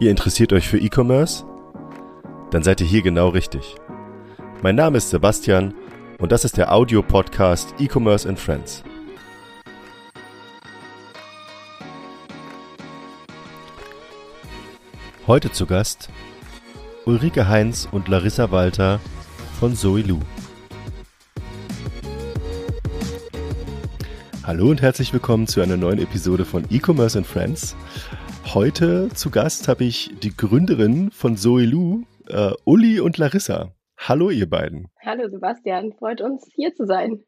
Ihr interessiert euch für E-Commerce? Dann seid ihr hier genau richtig. Mein Name ist Sebastian und das ist der Audio-Podcast E-Commerce and Friends. Heute zu Gast Ulrike Heinz und Larissa Walter von Zoe Lu. Hallo und herzlich willkommen zu einer neuen Episode von E-Commerce and Friends. Heute zu Gast habe ich die Gründerin von Zoe Lu, äh, Uli und Larissa. Hallo, ihr beiden. Hallo, Sebastian. Freut uns, hier zu sein.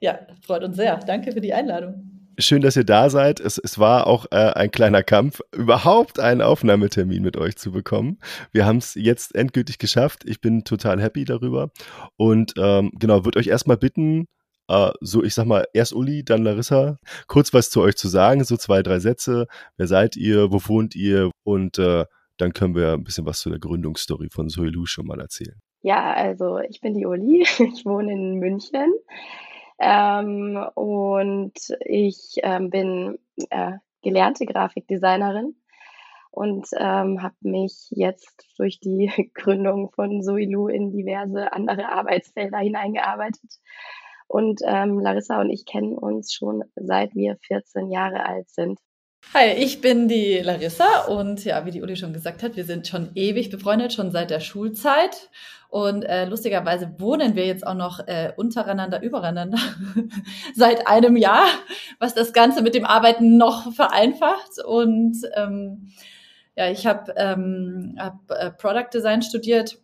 Ja, freut uns sehr. Danke für die Einladung. Schön, dass ihr da seid. Es, es war auch äh, ein kleiner Kampf, überhaupt einen Aufnahmetermin mit euch zu bekommen. Wir haben es jetzt endgültig geschafft. Ich bin total happy darüber. Und ähm, genau, würde euch erstmal bitten, Uh, so, ich sag mal, erst Uli, dann Larissa, kurz was zu euch zu sagen, so zwei, drei Sätze. Wer seid ihr? Wo wohnt ihr? Und uh, dann können wir ein bisschen was zu der Gründungsstory von Soilu schon mal erzählen. Ja, also ich bin die Uli, ich wohne in München ähm, und ich ähm, bin äh, gelernte Grafikdesignerin und ähm, habe mich jetzt durch die Gründung von Soilu in diverse andere Arbeitsfelder hineingearbeitet und ähm, Larissa und ich kennen uns schon seit wir 14 Jahre alt sind. Hi, ich bin die Larissa und ja, wie die Uli schon gesagt hat, wir sind schon ewig befreundet, schon seit der Schulzeit. Und äh, lustigerweise wohnen wir jetzt auch noch äh, untereinander, übereinander seit einem Jahr, was das Ganze mit dem Arbeiten noch vereinfacht. Und ähm, ja, ich habe ähm, hab, äh, Product Design studiert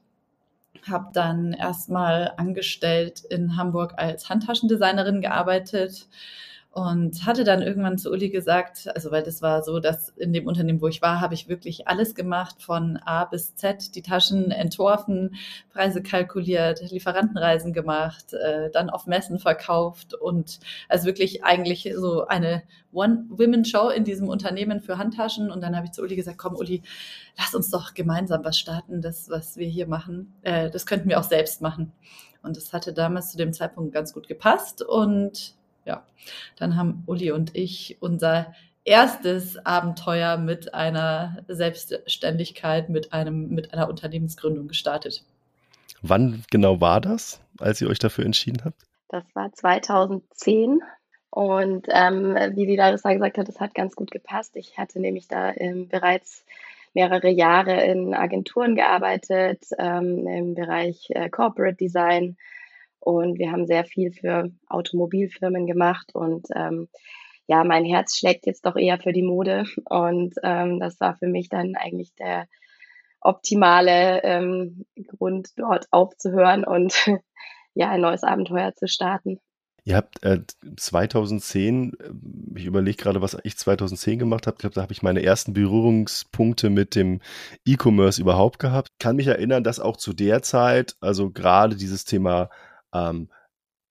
habe dann erstmal angestellt in Hamburg als Handtaschendesignerin gearbeitet und hatte dann irgendwann zu Uli gesagt, also weil das war so, dass in dem Unternehmen, wo ich war, habe ich wirklich alles gemacht, von A bis Z, die Taschen entworfen, Preise kalkuliert, Lieferantenreisen gemacht, äh, dann auf Messen verkauft und also wirklich eigentlich so eine One-Women-Show in diesem Unternehmen für Handtaschen. Und dann habe ich zu Uli gesagt, komm Uli, lass uns doch gemeinsam was starten, das, was wir hier machen, äh, das könnten wir auch selbst machen. Und das hatte damals zu dem Zeitpunkt ganz gut gepasst und ja, dann haben Uli und ich unser erstes Abenteuer mit einer Selbstständigkeit, mit einem, mit einer Unternehmensgründung gestartet. Wann genau war das, als ihr euch dafür entschieden habt? Das war 2010. Und ähm, wie die Larissa gesagt hat, das hat ganz gut gepasst. Ich hatte nämlich da ähm, bereits mehrere Jahre in Agenturen gearbeitet, ähm, im Bereich äh, Corporate Design und wir haben sehr viel für Automobilfirmen gemacht und ähm, ja, mein Herz schlägt jetzt doch eher für die Mode und ähm, das war für mich dann eigentlich der optimale ähm, Grund, dort aufzuhören und ja, ein neues Abenteuer zu starten. Ihr habt äh, 2010, äh, ich überlege gerade, was ich 2010 gemacht habe. Ich glaube, da habe ich meine ersten Berührungspunkte mit dem E-Commerce überhaupt gehabt. Kann mich erinnern, dass auch zu der Zeit, also gerade dieses Thema ähm,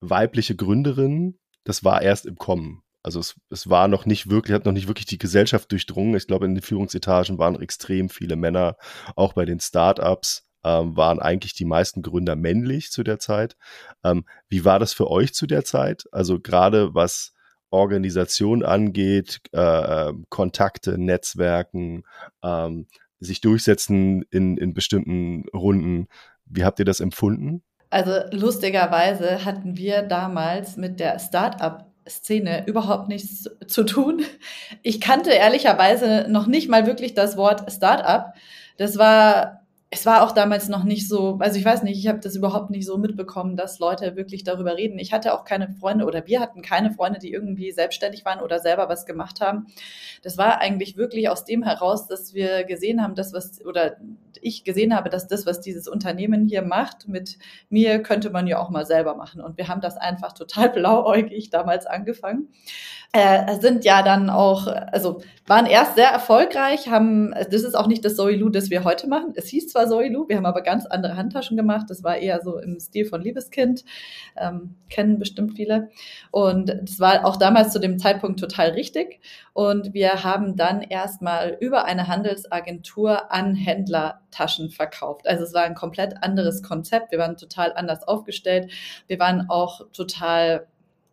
weibliche Gründerin, das war erst im Kommen. Also es, es war noch nicht wirklich, hat noch nicht wirklich die Gesellschaft durchdrungen. Ich glaube, in den Führungsetagen waren extrem viele Männer. Auch bei den Startups ähm, waren eigentlich die meisten Gründer männlich zu der Zeit. Ähm, wie war das für euch zu der Zeit? Also gerade was Organisation angeht, äh, ähm, Kontakte, Netzwerken, ähm, sich durchsetzen in, in bestimmten Runden. Wie habt ihr das empfunden? Also lustigerweise hatten wir damals mit der Startup Szene überhaupt nichts zu tun. Ich kannte ehrlicherweise noch nicht mal wirklich das Wort Startup. Das war es war auch damals noch nicht so, also ich weiß nicht, ich habe das überhaupt nicht so mitbekommen, dass Leute wirklich darüber reden. Ich hatte auch keine Freunde oder wir hatten keine Freunde, die irgendwie selbstständig waren oder selber was gemacht haben. Das war eigentlich wirklich aus dem heraus, dass wir gesehen haben, dass was oder ich gesehen habe, dass das, was dieses Unternehmen hier macht, mit mir könnte man ja auch mal selber machen. Und wir haben das einfach total blauäugig damals angefangen äh, sind ja dann auch, also waren erst sehr erfolgreich, haben, das ist auch nicht das Zoe das wir heute machen. Es hieß zwar Zoe wir haben aber ganz andere Handtaschen gemacht. Das war eher so im Stil von Liebeskind, ähm, kennen bestimmt viele. Und das war auch damals zu dem Zeitpunkt total richtig. Und wir haben dann erstmal über eine Handelsagentur an Händler Taschen verkauft. Also es war ein komplett anderes Konzept. Wir waren total anders aufgestellt. Wir waren auch total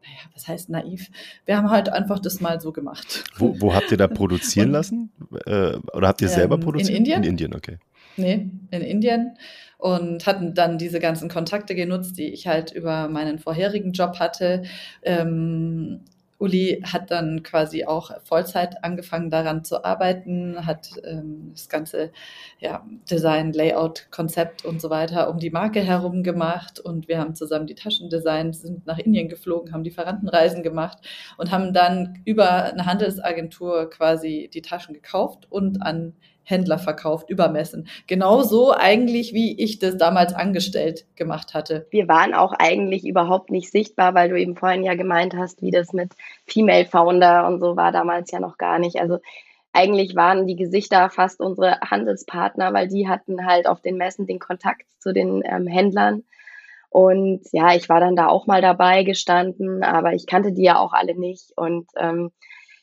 naja, was heißt naiv? Wir haben halt einfach das mal so gemacht. Wo, wo habt ihr da produzieren lassen? Äh, oder habt ihr selber ähm, produziert? In Indien? In Indien, okay. Nee, in Indien und hatten dann diese ganzen Kontakte genutzt, die ich halt über meinen vorherigen Job hatte. Ähm, Uli hat dann quasi auch Vollzeit angefangen daran zu arbeiten, hat ähm, das ganze ja, Design, Layout, Konzept und so weiter um die Marke herum gemacht und wir haben zusammen die Taschen designt, sind nach Indien geflogen, haben Lieferantenreisen gemacht und haben dann über eine Handelsagentur quasi die Taschen gekauft und an Händler verkauft, übermessen. Genauso eigentlich, wie ich das damals angestellt gemacht hatte. Wir waren auch eigentlich überhaupt nicht sichtbar, weil du eben vorhin ja gemeint hast, wie das mit Female Founder und so war damals ja noch gar nicht. Also eigentlich waren die Gesichter fast unsere Handelspartner, weil die hatten halt auf den Messen den Kontakt zu den ähm, Händlern. Und ja, ich war dann da auch mal dabei gestanden, aber ich kannte die ja auch alle nicht. Und ähm,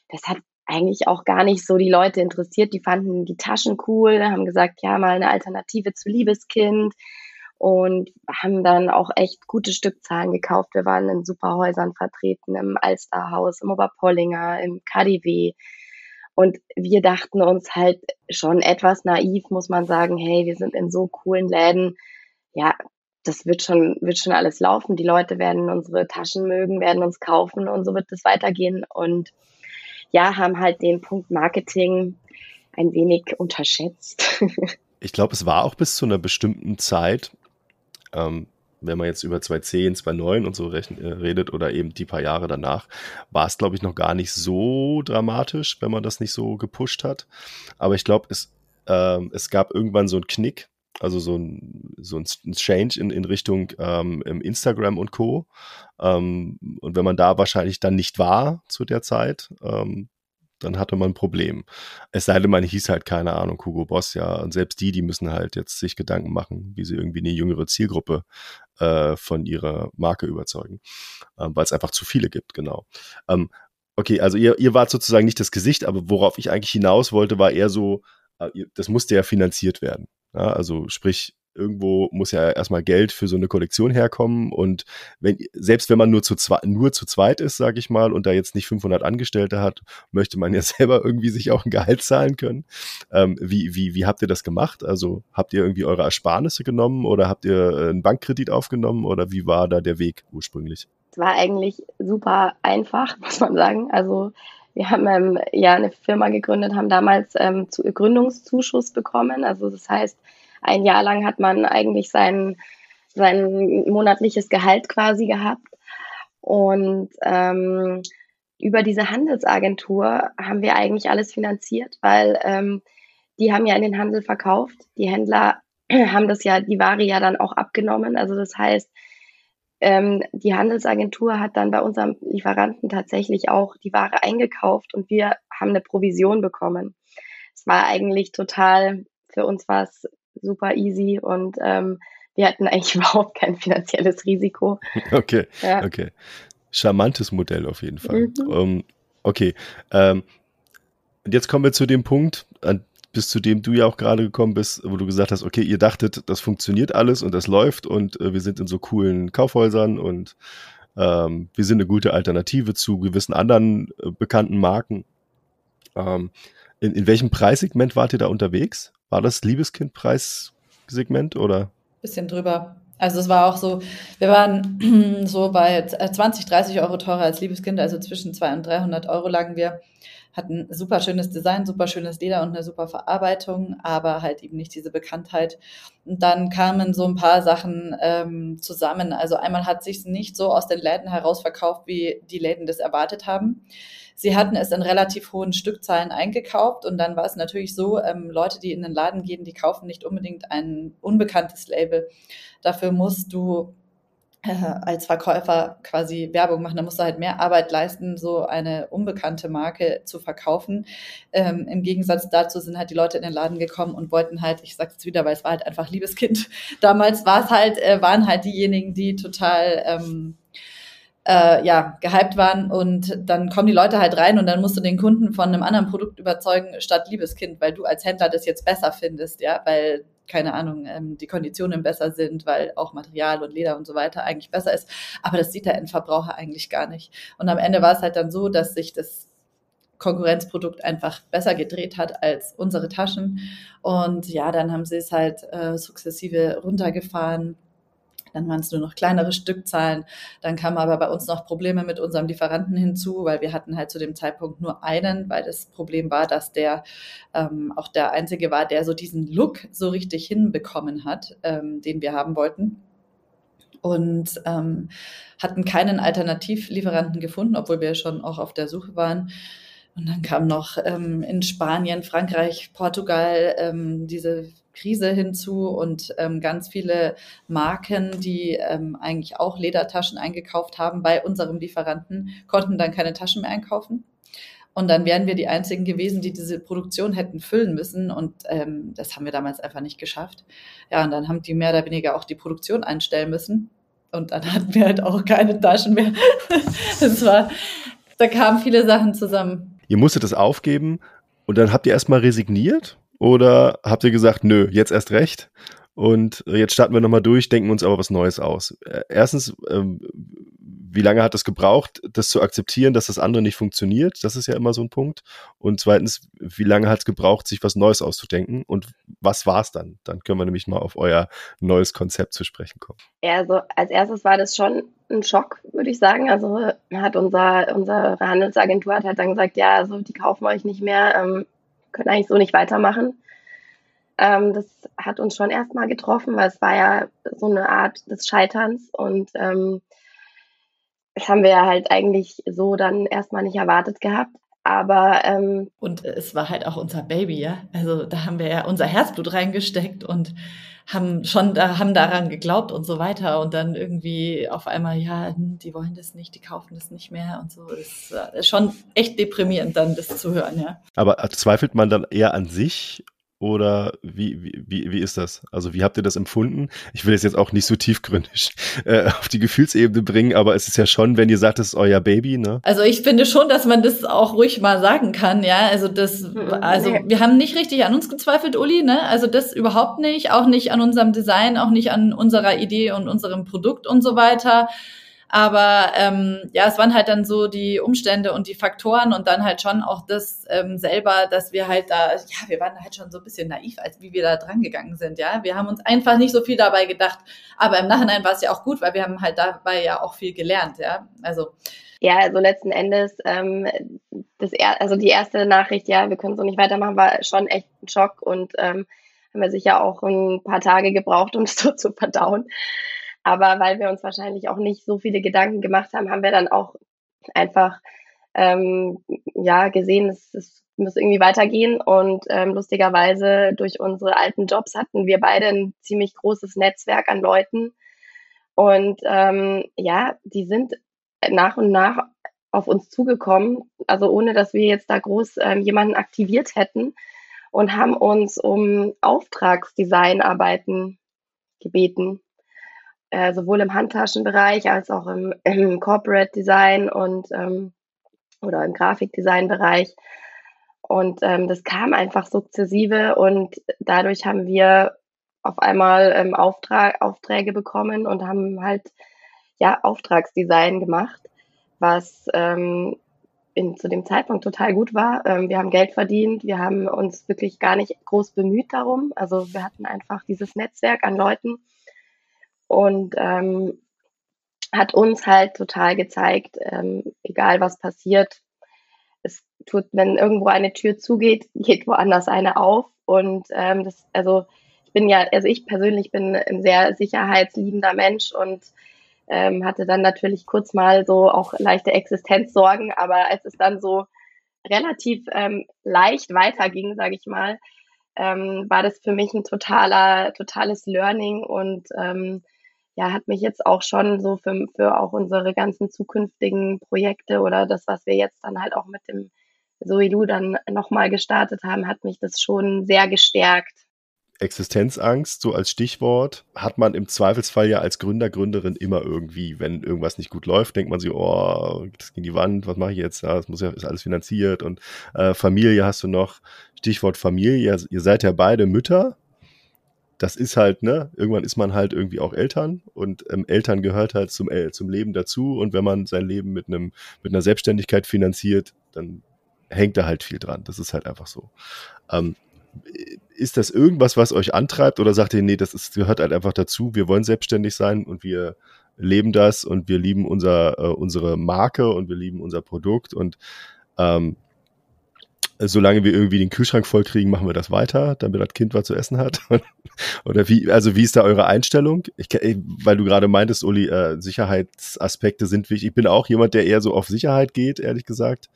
das hat eigentlich auch gar nicht so die Leute interessiert. Die fanden die Taschen cool, haben gesagt, ja, mal eine Alternative zu Liebeskind und haben dann auch echt gute Stückzahlen gekauft. Wir waren in Superhäusern vertreten, im Alsterhaus, im Oberpollinger, im KDW. Und wir dachten uns halt schon etwas naiv, muss man sagen, hey, wir sind in so coolen Läden. Ja, das wird schon, wird schon alles laufen. Die Leute werden unsere Taschen mögen, werden uns kaufen und so wird es weitergehen. Und ja, haben halt den Punkt Marketing ein wenig unterschätzt. ich glaube, es war auch bis zu einer bestimmten Zeit, ähm, wenn man jetzt über 2010, 2009 und so äh, redet oder eben die paar Jahre danach, war es, glaube ich, noch gar nicht so dramatisch, wenn man das nicht so gepusht hat. Aber ich glaube, es, ähm, es gab irgendwann so einen Knick, also so ein, so ein Change in, in Richtung ähm, Instagram und Co. Ähm, und wenn man da wahrscheinlich dann nicht war zu der Zeit, ähm, dann hatte man ein Problem. Es sei denn, man hieß halt, keine Ahnung, Hugo Boss, ja. Und selbst die, die müssen halt jetzt sich Gedanken machen, wie sie irgendwie eine jüngere Zielgruppe äh, von ihrer Marke überzeugen. Ähm, Weil es einfach zu viele gibt, genau. Ähm, okay, also ihr, ihr wart sozusagen nicht das Gesicht, aber worauf ich eigentlich hinaus wollte, war eher so, äh, das musste ja finanziert werden. Ja, also sprich, irgendwo muss ja erstmal Geld für so eine Kollektion herkommen und wenn selbst wenn man nur zu zweit nur zu zweit ist, sage ich mal, und da jetzt nicht 500 Angestellte hat, möchte man ja selber irgendwie sich auch ein Gehalt zahlen können. Ähm, wie wie wie habt ihr das gemacht? Also habt ihr irgendwie eure Ersparnisse genommen oder habt ihr äh, einen Bankkredit aufgenommen oder wie war da der Weg ursprünglich? Es war eigentlich super einfach, muss man sagen. Also wir haben ähm, ja eine Firma gegründet, haben damals ähm, zu, Gründungszuschuss bekommen. Also das heißt, ein Jahr lang hat man eigentlich sein, sein monatliches Gehalt quasi gehabt. Und ähm, über diese Handelsagentur haben wir eigentlich alles finanziert, weil ähm, die haben ja in den Handel verkauft. Die Händler haben das ja, die Ware ja dann auch abgenommen. Also das heißt, ähm, die Handelsagentur hat dann bei unserem Lieferanten tatsächlich auch die Ware eingekauft und wir haben eine Provision bekommen. Es war eigentlich total, für uns war es super easy und ähm, wir hatten eigentlich überhaupt kein finanzielles Risiko. Okay, ja. okay. Charmantes Modell auf jeden Fall. Mhm. Um, ähm, okay. Ähm, und jetzt kommen wir zu dem Punkt, an bis zu dem du ja auch gerade gekommen bist, wo du gesagt hast, okay, ihr dachtet, das funktioniert alles und das läuft und äh, wir sind in so coolen Kaufhäusern und ähm, wir sind eine gute Alternative zu gewissen anderen äh, bekannten Marken. Ähm, in, in welchem Preissegment wart ihr da unterwegs? War das Liebeskind-Preissegment oder? Bisschen drüber. Also es war auch so, wir waren so bei 20, 30 Euro teurer als Liebeskind, also zwischen 200 und 300 Euro lagen wir hat ein super schönes Design, super schönes Leder und eine super Verarbeitung, aber halt eben nicht diese Bekanntheit. Und dann kamen so ein paar Sachen ähm, zusammen. Also einmal hat sich nicht so aus den Läden heraus verkauft, wie die Läden das erwartet haben. Sie hatten es in relativ hohen Stückzahlen eingekauft und dann war es natürlich so, ähm, Leute, die in den Laden gehen, die kaufen nicht unbedingt ein unbekanntes Label. Dafür musst du als Verkäufer quasi Werbung machen. Da musst du halt mehr Arbeit leisten, so eine unbekannte Marke zu verkaufen. Ähm, Im Gegensatz dazu sind halt die Leute in den Laden gekommen und wollten halt, ich sag's jetzt wieder, weil es war halt einfach Liebeskind. Damals war es halt, äh, waren halt diejenigen, die total ähm, äh, ja, gehypt waren und dann kommen die Leute halt rein und dann musst du den Kunden von einem anderen Produkt überzeugen statt Liebeskind, weil du als Händler das jetzt besser findest, ja, weil keine Ahnung, ähm, die Konditionen besser sind, weil auch Material und Leder und so weiter eigentlich besser ist. Aber das sieht der Endverbraucher eigentlich gar nicht. Und am Ende war es halt dann so, dass sich das Konkurrenzprodukt einfach besser gedreht hat als unsere Taschen. Und ja, dann haben sie es halt äh, sukzessive runtergefahren dann waren es nur noch kleinere Stückzahlen. Dann kamen aber bei uns noch Probleme mit unserem Lieferanten hinzu, weil wir hatten halt zu dem Zeitpunkt nur einen, weil das Problem war, dass der ähm, auch der einzige war, der so diesen Look so richtig hinbekommen hat, ähm, den wir haben wollten und ähm, hatten keinen Alternativlieferanten gefunden, obwohl wir schon auch auf der Suche waren. Und dann kam noch ähm, in Spanien, Frankreich, Portugal ähm, diese Krise hinzu und ähm, ganz viele Marken, die ähm, eigentlich auch Ledertaschen eingekauft haben bei unserem Lieferanten, konnten dann keine Taschen mehr einkaufen. Und dann wären wir die Einzigen gewesen, die diese Produktion hätten füllen müssen. Und ähm, das haben wir damals einfach nicht geschafft. Ja, und dann haben die mehr oder weniger auch die Produktion einstellen müssen. Und dann hatten wir halt auch keine Taschen mehr. das war, da kamen viele Sachen zusammen. Ihr musstet das aufgeben und dann habt ihr erstmal resigniert? Oder habt ihr gesagt, nö, jetzt erst recht? Und jetzt starten wir nochmal durch, denken uns aber was Neues aus. Äh, erstens, ähm, wie lange hat es gebraucht, das zu akzeptieren, dass das andere nicht funktioniert? Das ist ja immer so ein Punkt. Und zweitens, wie lange hat es gebraucht, sich was Neues auszudenken? Und was war es dann? Dann können wir nämlich mal auf euer neues Konzept zu sprechen kommen. Also als erstes war das schon ein Schock, würde ich sagen. Also hat unser, unsere Handelsagentur hat halt dann gesagt, ja, also die kaufen euch nicht mehr. Ähm, können eigentlich so nicht weitermachen. Ähm, das hat uns schon erstmal getroffen, weil es war ja so eine Art des Scheiterns und ähm, das haben wir halt eigentlich so dann erstmal nicht erwartet gehabt. Aber ähm, und es war halt auch unser Baby, ja. Also da haben wir ja unser Herzblut reingesteckt und haben schon da, haben daran geglaubt und so weiter. Und dann irgendwie auf einmal, ja, hm, die wollen das nicht, die kaufen das nicht mehr und so. Das ist schon echt deprimierend, dann das zu hören, ja. Aber zweifelt man dann eher an sich oder wie, wie, wie ist das? Also wie habt ihr das empfunden? Ich will es jetzt auch nicht so tiefgründig äh, auf die Gefühlsebene bringen, aber es ist ja schon, wenn ihr sagt, es ist euer Baby, ne? Also ich finde schon, dass man das auch ruhig mal sagen kann, ja. Also das, mhm. also wir haben nicht richtig an uns gezweifelt, Uli, ne? Also das überhaupt nicht, auch nicht an unserem Design, auch nicht an unserer Idee und unserem Produkt und so weiter. Aber ähm, ja, es waren halt dann so die Umstände und die Faktoren und dann halt schon auch das ähm, selber, dass wir halt da, ja, wir waren halt schon so ein bisschen naiv, als wie wir da dran gegangen sind. Ja, wir haben uns einfach nicht so viel dabei gedacht. Aber im Nachhinein war es ja auch gut, weil wir haben halt dabei ja auch viel gelernt. Ja, also ja, also letzten Endes, ähm, das er also die erste Nachricht, ja, wir können so nicht weitermachen, war schon echt ein Schock und ähm, haben wir sicher auch ein paar Tage gebraucht, um es so zu verdauen. Aber weil wir uns wahrscheinlich auch nicht so viele Gedanken gemacht haben, haben wir dann auch einfach ähm, ja gesehen, es, es muss irgendwie weitergehen. Und ähm, lustigerweise durch unsere alten Jobs hatten wir beide ein ziemlich großes Netzwerk an Leuten. Und ähm, ja, die sind nach und nach auf uns zugekommen, also ohne dass wir jetzt da groß ähm, jemanden aktiviert hätten und haben uns um Auftragsdesignarbeiten gebeten äh, sowohl im Handtaschenbereich als auch im, im Corporate Design und ähm, oder im Grafikdesign-Bereich. Und ähm, das kam einfach sukzessive und dadurch haben wir auf einmal ähm, Auftrag, Aufträge bekommen und haben halt ja Auftragsdesign gemacht, was ähm, in, zu dem Zeitpunkt total gut war. Ähm, wir haben Geld verdient, wir haben uns wirklich gar nicht groß bemüht darum. Also wir hatten einfach dieses Netzwerk an Leuten, und ähm, hat uns halt total gezeigt, ähm, egal was passiert, es tut, wenn irgendwo eine Tür zugeht, geht woanders eine auf. Und ähm, das, also ich bin ja, also ich persönlich bin ein sehr sicherheitsliebender Mensch und ähm, hatte dann natürlich kurz mal so auch leichte Existenzsorgen, aber als es dann so relativ ähm, leicht weiterging, sage ich mal, ähm, war das für mich ein totaler, totales Learning und ähm, ja, hat mich jetzt auch schon so für, für auch unsere ganzen zukünftigen Projekte oder das, was wir jetzt dann halt auch mit dem Soilu dann nochmal gestartet haben, hat mich das schon sehr gestärkt. Existenzangst, so als Stichwort, hat man im Zweifelsfall ja als Gründer, Gründerin immer irgendwie, wenn irgendwas nicht gut läuft, denkt man sich, oh, das ging die Wand, was mache ich jetzt? Ja, das muss ja, ist alles finanziert und äh, Familie hast du noch. Stichwort Familie, ihr seid ja beide Mütter das ist halt, ne, irgendwann ist man halt irgendwie auch Eltern und ähm, Eltern gehört halt zum, äh, zum Leben dazu und wenn man sein Leben mit einem, mit einer Selbstständigkeit finanziert, dann hängt da halt viel dran. Das ist halt einfach so. Ähm, ist das irgendwas, was euch antreibt oder sagt ihr, nee, das ist, gehört halt einfach dazu, wir wollen selbstständig sein und wir leben das und wir lieben unser, äh, unsere Marke und wir lieben unser Produkt und ähm, solange wir irgendwie den Kühlschrank voll kriegen, machen wir das weiter, damit das Kind was zu essen hat? Oder wie, also wie ist da eure Einstellung? Ich, weil du gerade meintest, Uli, äh, Sicherheitsaspekte sind wichtig. Ich bin auch jemand, der eher so auf Sicherheit geht, ehrlich gesagt.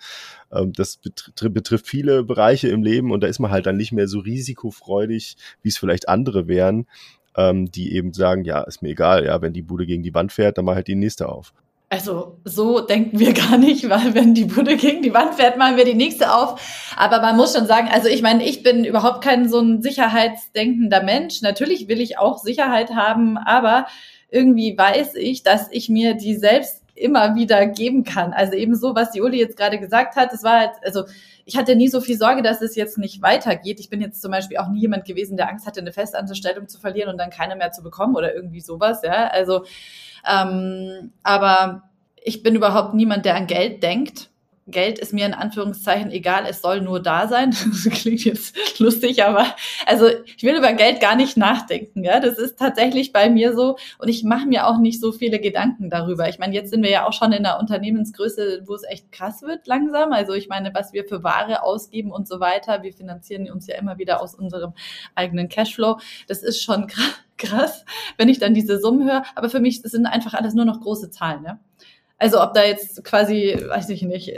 Ähm, das betr betrifft viele Bereiche im Leben und da ist man halt dann nicht mehr so risikofreudig, wie es vielleicht andere wären, ähm, die eben sagen, ja, ist mir egal, ja, wenn die Bude gegen die Wand fährt, dann mach halt die nächste auf. Also so denken wir gar nicht, weil wenn die Bude gegen die Wand fährt, machen wir die nächste auf. Aber man muss schon sagen, also ich meine, ich bin überhaupt kein so ein sicherheitsdenkender Mensch. Natürlich will ich auch Sicherheit haben, aber irgendwie weiß ich, dass ich mir die selbst immer wieder geben kann. Also eben so, was die Uli jetzt gerade gesagt hat, das war halt, also ich hatte nie so viel Sorge, dass es jetzt nicht weitergeht. Ich bin jetzt zum Beispiel auch nie jemand gewesen, der Angst hatte, eine Festanstellung zu verlieren und dann keine mehr zu bekommen oder irgendwie sowas, ja. Also ähm, aber ich bin überhaupt niemand, der an Geld denkt. Geld ist mir in Anführungszeichen egal, es soll nur da sein. Das klingt jetzt lustig, aber also ich will über Geld gar nicht nachdenken. Ja? Das ist tatsächlich bei mir so und ich mache mir auch nicht so viele Gedanken darüber. Ich meine, jetzt sind wir ja auch schon in einer Unternehmensgröße, wo es echt krass wird langsam. Also ich meine, was wir für Ware ausgeben und so weiter, wir finanzieren uns ja immer wieder aus unserem eigenen Cashflow. Das ist schon krass krass, wenn ich dann diese Summen höre. Aber für mich sind einfach alles nur noch große Zahlen. Ja? Also ob da jetzt quasi, weiß ich nicht,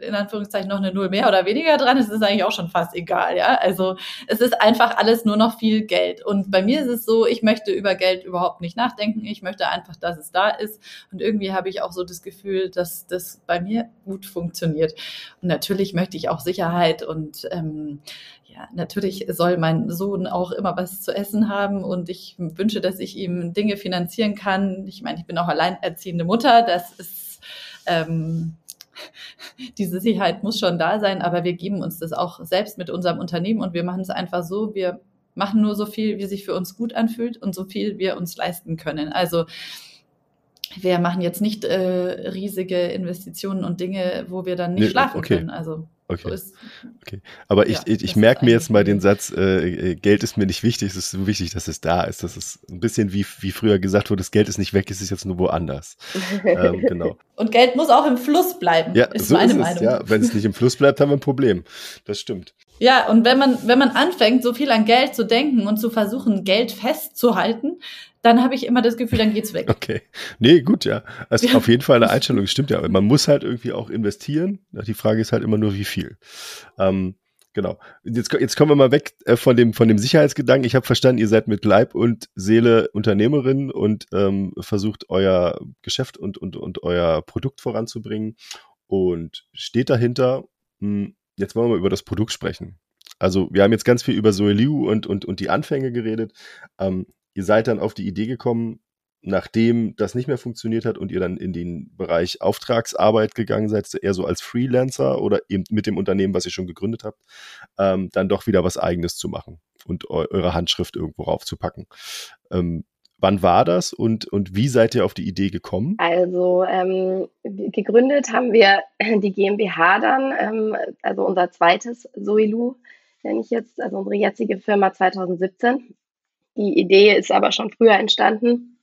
in Anführungszeichen noch eine Null mehr oder weniger dran ist, ist eigentlich auch schon fast egal, ja. Also es ist einfach alles nur noch viel Geld. Und bei mir ist es so, ich möchte über Geld überhaupt nicht nachdenken. Ich möchte einfach, dass es da ist. Und irgendwie habe ich auch so das Gefühl, dass das bei mir gut funktioniert. Und natürlich möchte ich auch Sicherheit und ähm, ja, natürlich soll mein Sohn auch immer was zu essen haben und ich wünsche, dass ich ihm Dinge finanzieren kann. Ich meine, ich bin auch alleinerziehende Mutter, das ist ähm, diese Sicherheit muss schon da sein, aber wir geben uns das auch selbst mit unserem Unternehmen und wir machen es einfach so, wir machen nur so viel, wie sich für uns gut anfühlt und so viel wir uns leisten können. Also wir machen jetzt nicht äh, riesige Investitionen und Dinge, wo wir dann nicht nee, schlafen okay. können. Also Okay. So okay. Aber ich, ja, ich, ich merke mir jetzt mal den Satz, äh, äh, Geld ist mir nicht wichtig, es ist so wichtig, dass es da ist. Das ist ein bisschen wie, wie früher gesagt wurde, das Geld ist nicht weg, es ist jetzt nur woanders. ähm, genau. Und Geld muss auch im Fluss bleiben, ja, ist so meine ist es, Meinung. Ja, wenn es nicht im Fluss bleibt, haben wir ein Problem. Das stimmt. Ja, und wenn man, wenn man anfängt, so viel an Geld zu denken und zu versuchen, Geld festzuhalten, dann habe ich immer das Gefühl, dann geht's weg. Okay. Nee, gut, ja. Also ja. auf jeden Fall eine Einstellung, stimmt ja. Man muss halt irgendwie auch investieren. Die Frage ist halt immer nur, wie viel. Ähm, genau. Jetzt, jetzt kommen wir mal weg äh, von dem, von dem Sicherheitsgedanken. Ich habe verstanden, ihr seid mit Leib und Seele Unternehmerin und ähm, versucht euer Geschäft und, und, und euer Produkt voranzubringen und steht dahinter. Hm, jetzt wollen wir mal über das Produkt sprechen. Also wir haben jetzt ganz viel über Soeliu und, und, und die Anfänge geredet. Ähm, ihr seid dann auf die Idee gekommen, nachdem das nicht mehr funktioniert hat und ihr dann in den Bereich Auftragsarbeit gegangen seid, eher so als Freelancer oder eben mit dem Unternehmen, was ihr schon gegründet habt, ähm, dann doch wieder was Eigenes zu machen und eu eure Handschrift irgendwo raufzupacken. Ähm, wann war das und, und wie seid ihr auf die Idee gekommen? Also ähm, gegründet haben wir die GmbH dann, ähm, also unser zweites Soilu nenne ich jetzt, also unsere jetzige Firma 2017. Die Idee ist aber schon früher entstanden.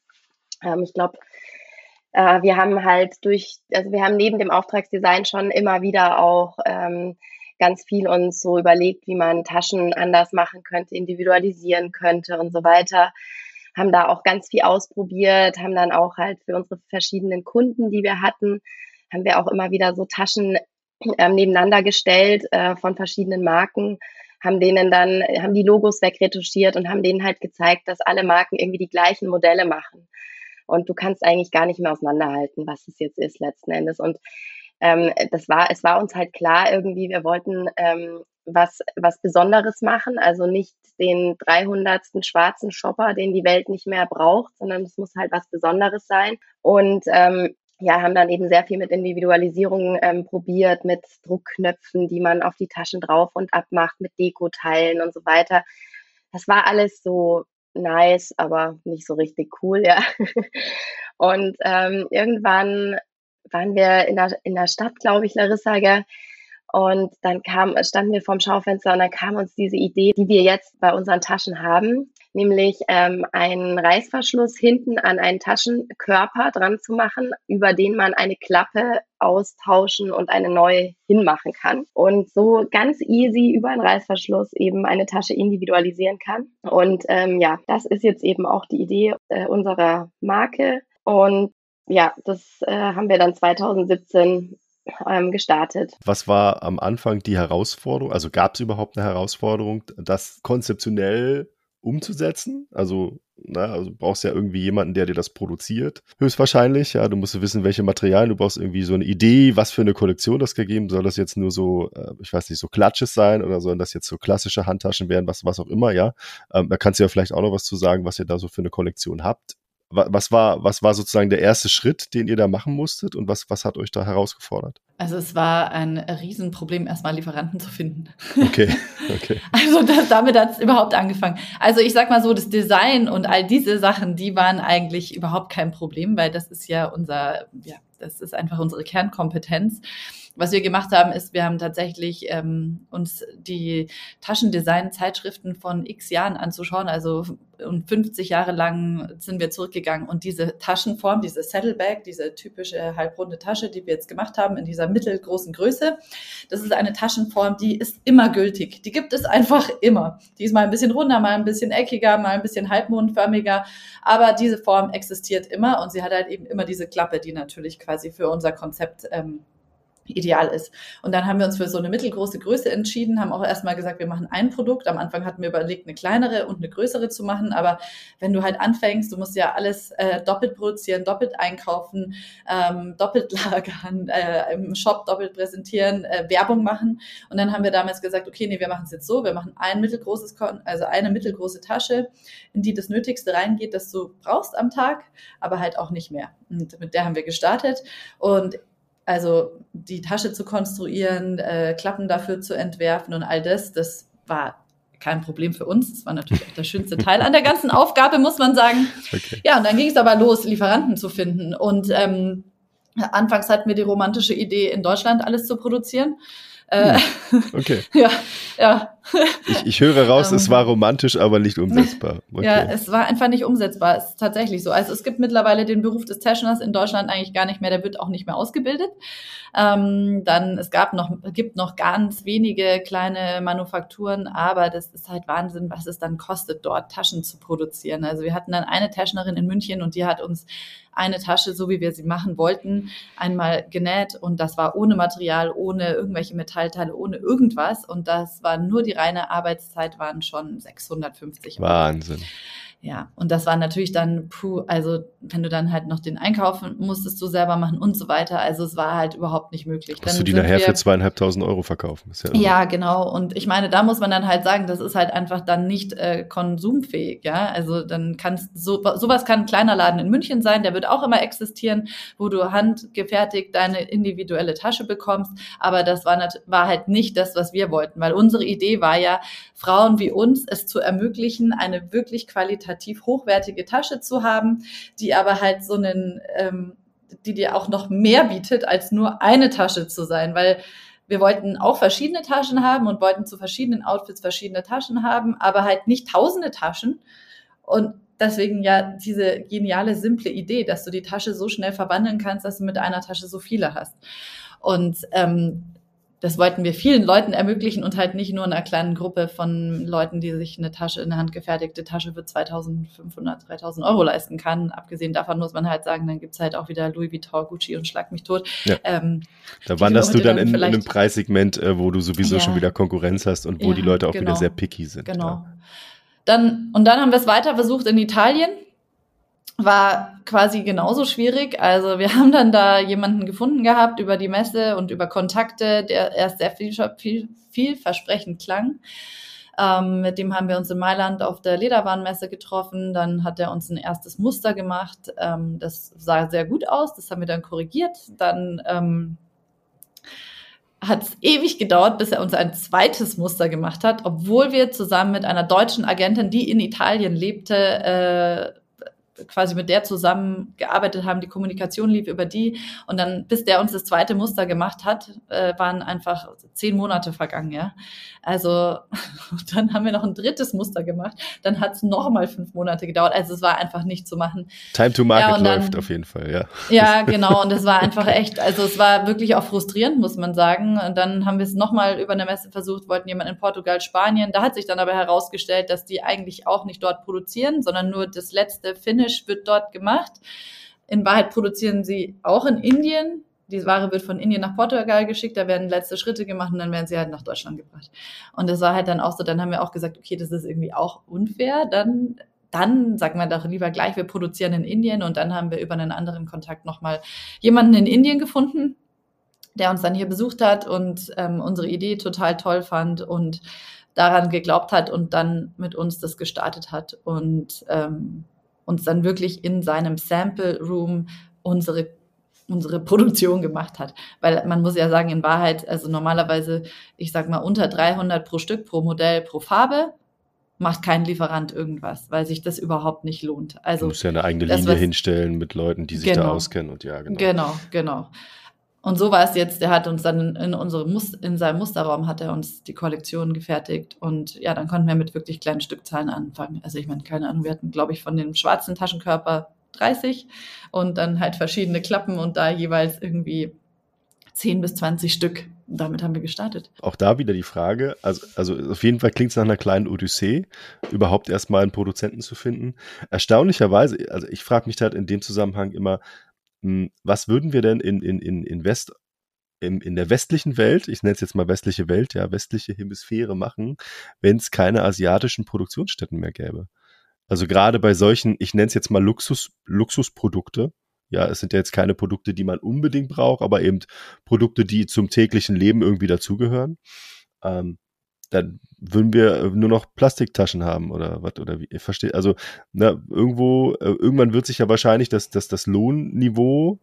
Ähm, ich glaube, äh, wir haben halt durch, also wir haben neben dem Auftragsdesign schon immer wieder auch ähm, ganz viel uns so überlegt, wie man Taschen anders machen könnte, individualisieren könnte und so weiter. Haben da auch ganz viel ausprobiert, haben dann auch halt für unsere verschiedenen Kunden, die wir hatten, haben wir auch immer wieder so Taschen ähm, nebeneinander gestellt äh, von verschiedenen Marken haben denen dann, haben die Logos wegretuschiert und haben denen halt gezeigt, dass alle Marken irgendwie die gleichen Modelle machen. Und du kannst eigentlich gar nicht mehr auseinanderhalten, was es jetzt ist letzten Endes. Und ähm, das war, es war uns halt klar irgendwie, wir wollten ähm, was, was Besonderes machen, also nicht den 300. schwarzen Shopper, den die Welt nicht mehr braucht, sondern es muss halt was Besonderes sein. Und ähm, ja, haben dann eben sehr viel mit Individualisierung ähm, probiert, mit Druckknöpfen, die man auf die Taschen drauf und ab macht, mit Dekoteilen und so weiter. Das war alles so nice, aber nicht so richtig cool, ja. Und ähm, irgendwann waren wir in der, in der Stadt, glaube ich, Larissa, gell? Und dann kam, standen wir vorm Schaufenster und dann kam uns diese Idee, die wir jetzt bei unseren Taschen haben, nämlich ähm, einen Reißverschluss hinten an einen Taschenkörper dran zu machen, über den man eine Klappe austauschen und eine neue hinmachen kann. Und so ganz easy über einen Reißverschluss eben eine Tasche individualisieren kann. Und ähm, ja, das ist jetzt eben auch die Idee äh, unserer Marke. Und ja, das äh, haben wir dann 2017 ähm, gestartet. Was war am Anfang die Herausforderung? Also gab es überhaupt eine Herausforderung, das konzeptionell umzusetzen? Also, na, also du brauchst ja irgendwie jemanden, der dir das produziert. Höchstwahrscheinlich, ja. Du musst wissen, welche Materialien. Du brauchst irgendwie so eine Idee, was für eine Kollektion das gegeben. Soll das jetzt nur so, äh, ich weiß nicht, so Klatsches sein oder sollen das jetzt so klassische Handtaschen werden, was, was auch immer, ja. Ähm, da kannst du ja vielleicht auch noch was zu sagen, was ihr da so für eine Kollektion habt was war, was war sozusagen der erste Schritt, den ihr da machen musstet und was, was hat euch da herausgefordert? Also es war ein Riesenproblem, erstmal Lieferanten zu finden. Okay, okay. Also das, damit hat es überhaupt angefangen. Also ich sag mal so, das Design und all diese Sachen, die waren eigentlich überhaupt kein Problem, weil das ist ja unser, ja, das ist einfach unsere Kernkompetenz was wir gemacht haben, ist, wir haben tatsächlich ähm, uns die Taschendesign-Zeitschriften von x Jahren anzuschauen. Also und 50 Jahre lang sind wir zurückgegangen und diese Taschenform, diese Saddlebag, diese typische halbrunde Tasche, die wir jetzt gemacht haben in dieser mittelgroßen Größe, das ist eine Taschenform, die ist immer gültig. Die gibt es einfach immer. Die ist mal ein bisschen runder, mal ein bisschen eckiger, mal ein bisschen halbmondförmiger, aber diese Form existiert immer und sie hat halt eben immer diese Klappe, die natürlich quasi für unser Konzept ähm, ideal ist. Und dann haben wir uns für so eine mittelgroße Größe entschieden, haben auch erstmal gesagt, wir machen ein Produkt. Am Anfang hatten wir überlegt, eine kleinere und eine größere zu machen. Aber wenn du halt anfängst, du musst ja alles äh, doppelt produzieren, doppelt einkaufen, ähm, doppelt lagern, äh, im Shop doppelt präsentieren, äh, Werbung machen. Und dann haben wir damals gesagt, okay, nee, wir machen es jetzt so, wir machen ein mittelgroßes, also eine mittelgroße Tasche, in die das Nötigste reingeht, das du brauchst am Tag, aber halt auch nicht mehr. Und mit der haben wir gestartet. Und also die Tasche zu konstruieren, äh, Klappen dafür zu entwerfen und all das, das war kein Problem für uns. Das war natürlich auch der schönste Teil an der ganzen Aufgabe, muss man sagen. Okay. Ja, und dann ging es aber los, Lieferanten zu finden. Und ähm, anfangs hatten wir die romantische Idee, in Deutschland alles zu produzieren. Äh. Okay. ja, ja. Ich, ich höre raus, es ähm. war romantisch, aber nicht umsetzbar. Okay. Ja, es war einfach nicht umsetzbar. Es ist tatsächlich so. Also es gibt mittlerweile den Beruf des Tascheners in Deutschland eigentlich gar nicht mehr. Der wird auch nicht mehr ausgebildet. Ähm, dann es gab noch gibt noch ganz wenige kleine Manufakturen, aber das ist halt Wahnsinn, was es dann kostet, dort Taschen zu produzieren. Also wir hatten dann eine Taschenerin in München und die hat uns eine Tasche, so wie wir sie machen wollten, einmal genäht und das war ohne Material, ohne irgendwelche Metallteile, ohne irgendwas und das war nur die reine Arbeitszeit, waren schon 650 Euro. Wahnsinn. Ja, und das war natürlich dann, puh, also wenn du dann halt noch den Einkauf musstest du selber machen und so weiter. Also es war halt überhaupt nicht möglich. Musst du die nachher wir, für zweieinhalbtausend Euro verkaufen. Ja, ja, genau. Und ich meine, da muss man dann halt sagen, das ist halt einfach dann nicht äh, konsumfähig, ja. Also dann kannst so sowas kann ein kleiner Laden in München sein, der wird auch immer existieren, wo du handgefertigt deine individuelle Tasche bekommst. Aber das war, war halt nicht das, was wir wollten, weil unsere Idee war ja, Frauen wie uns es zu ermöglichen, eine wirklich qualitativ hochwertige Tasche zu haben, die aber halt so einen, ähm, die dir auch noch mehr bietet, als nur eine Tasche zu sein, weil wir wollten auch verschiedene Taschen haben und wollten zu verschiedenen Outfits verschiedene Taschen haben, aber halt nicht tausende Taschen. Und deswegen ja diese geniale, simple Idee, dass du die Tasche so schnell verwandeln kannst, dass du mit einer Tasche so viele hast. Und ähm, das wollten wir vielen Leuten ermöglichen und halt nicht nur einer kleinen Gruppe von Leuten, die sich eine Tasche, eine handgefertigte Tasche für 2500, 3000 Euro leisten kann. Abgesehen davon muss man halt sagen, dann gibt's halt auch wieder Louis Vuitton, Gucci und Schlag mich tot. Ja. Ähm, da wanderst du dann in, in, einem Preissegment, äh, wo du sowieso ja, schon wieder Konkurrenz hast und wo ja, die Leute auch genau, wieder sehr picky sind. Genau. Dann, und dann haben wir es weiter versucht in Italien war quasi genauso schwierig. Also wir haben dann da jemanden gefunden gehabt über die Messe und über Kontakte, der erst sehr viel, viel, vielversprechend klang. Ähm, mit dem haben wir uns in Mailand auf der Lederwarenmesse getroffen. Dann hat er uns ein erstes Muster gemacht. Ähm, das sah sehr gut aus. Das haben wir dann korrigiert. Dann ähm, hat es ewig gedauert, bis er uns ein zweites Muster gemacht hat, obwohl wir zusammen mit einer deutschen Agentin, die in Italien lebte, äh, quasi mit der zusammen gearbeitet haben, die Kommunikation lief über die und dann, bis der uns das zweite Muster gemacht hat, äh, waren einfach zehn Monate vergangen, ja. Also dann haben wir noch ein drittes Muster gemacht, dann hat es nochmal fünf Monate gedauert, also es war einfach nicht zu machen. Time to Market ja, dann, läuft auf jeden Fall, ja. Ja, genau und es war einfach echt, also es war wirklich auch frustrierend, muss man sagen und dann haben wir es nochmal über eine Messe versucht, wollten jemand in Portugal, Spanien, da hat sich dann aber herausgestellt, dass die eigentlich auch nicht dort produzieren, sondern nur das letzte Finish Finish wird dort gemacht. In Wahrheit produzieren sie auch in Indien. Die Ware wird von Indien nach Portugal geschickt, da werden letzte Schritte gemacht und dann werden sie halt nach Deutschland gebracht. Und das war halt dann auch so, dann haben wir auch gesagt, okay, das ist irgendwie auch unfair, dann dann sagen wir doch lieber gleich, wir produzieren in Indien und dann haben wir über einen anderen Kontakt nochmal jemanden in Indien gefunden, der uns dann hier besucht hat und ähm, unsere Idee total toll fand und daran geglaubt hat und dann mit uns das gestartet hat. Und ähm, uns dann wirklich in seinem Sample Room unsere unsere Produktion gemacht hat. Weil man muss ja sagen, in Wahrheit, also normalerweise, ich sag mal, unter 300 pro Stück, pro Modell, pro Farbe, macht kein Lieferant irgendwas, weil sich das überhaupt nicht lohnt. Also, du musst ja eine eigene Linie was, hinstellen mit Leuten, die sich genau, da auskennen und ja, genau. Genau, genau. Und so war es jetzt, der hat uns dann in, unsere Mus in seinem Musterraum hat er uns die Kollektion gefertigt und ja, dann konnten wir mit wirklich kleinen Stückzahlen anfangen. Also ich meine, keine Ahnung, wir hatten, glaube ich, von dem schwarzen Taschenkörper 30 und dann halt verschiedene Klappen und da jeweils irgendwie 10 bis 20 Stück. Damit haben wir gestartet. Auch da wieder die Frage, also, also auf jeden Fall klingt es nach einer kleinen Odyssee, überhaupt erstmal einen Produzenten zu finden. Erstaunlicherweise, also ich frage mich halt in dem Zusammenhang immer, was würden wir denn in, in, in, in West, in, in der westlichen Welt, ich nenne es jetzt mal westliche Welt, ja, westliche Hemisphäre machen, wenn es keine asiatischen Produktionsstätten mehr gäbe? Also gerade bei solchen, ich nenne es jetzt mal Luxus, Luxusprodukte, ja, es sind ja jetzt keine Produkte, die man unbedingt braucht, aber eben Produkte, die zum täglichen Leben irgendwie dazugehören. Ähm, dann würden wir nur noch Plastiktaschen haben oder was oder wie versteht also ne, irgendwo äh, irgendwann wird sich ja wahrscheinlich das das das Lohnniveau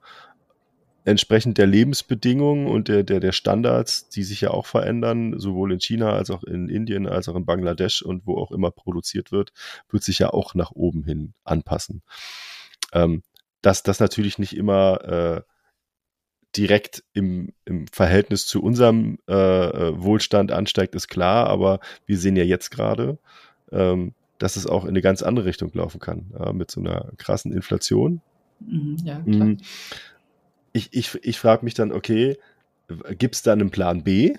entsprechend der Lebensbedingungen und der der der Standards die sich ja auch verändern sowohl in China als auch in Indien als auch in Bangladesch und wo auch immer produziert wird wird sich ja auch nach oben hin anpassen. Ähm, dass das natürlich nicht immer äh, direkt im, im Verhältnis zu unserem äh, äh, Wohlstand ansteigt, ist klar, aber wir sehen ja jetzt gerade, ähm, dass es auch in eine ganz andere Richtung laufen kann, äh, mit so einer krassen Inflation. Mhm, ja, klar. Mm. Ich, ich, ich frage mich dann, okay, gibt es da einen Plan B?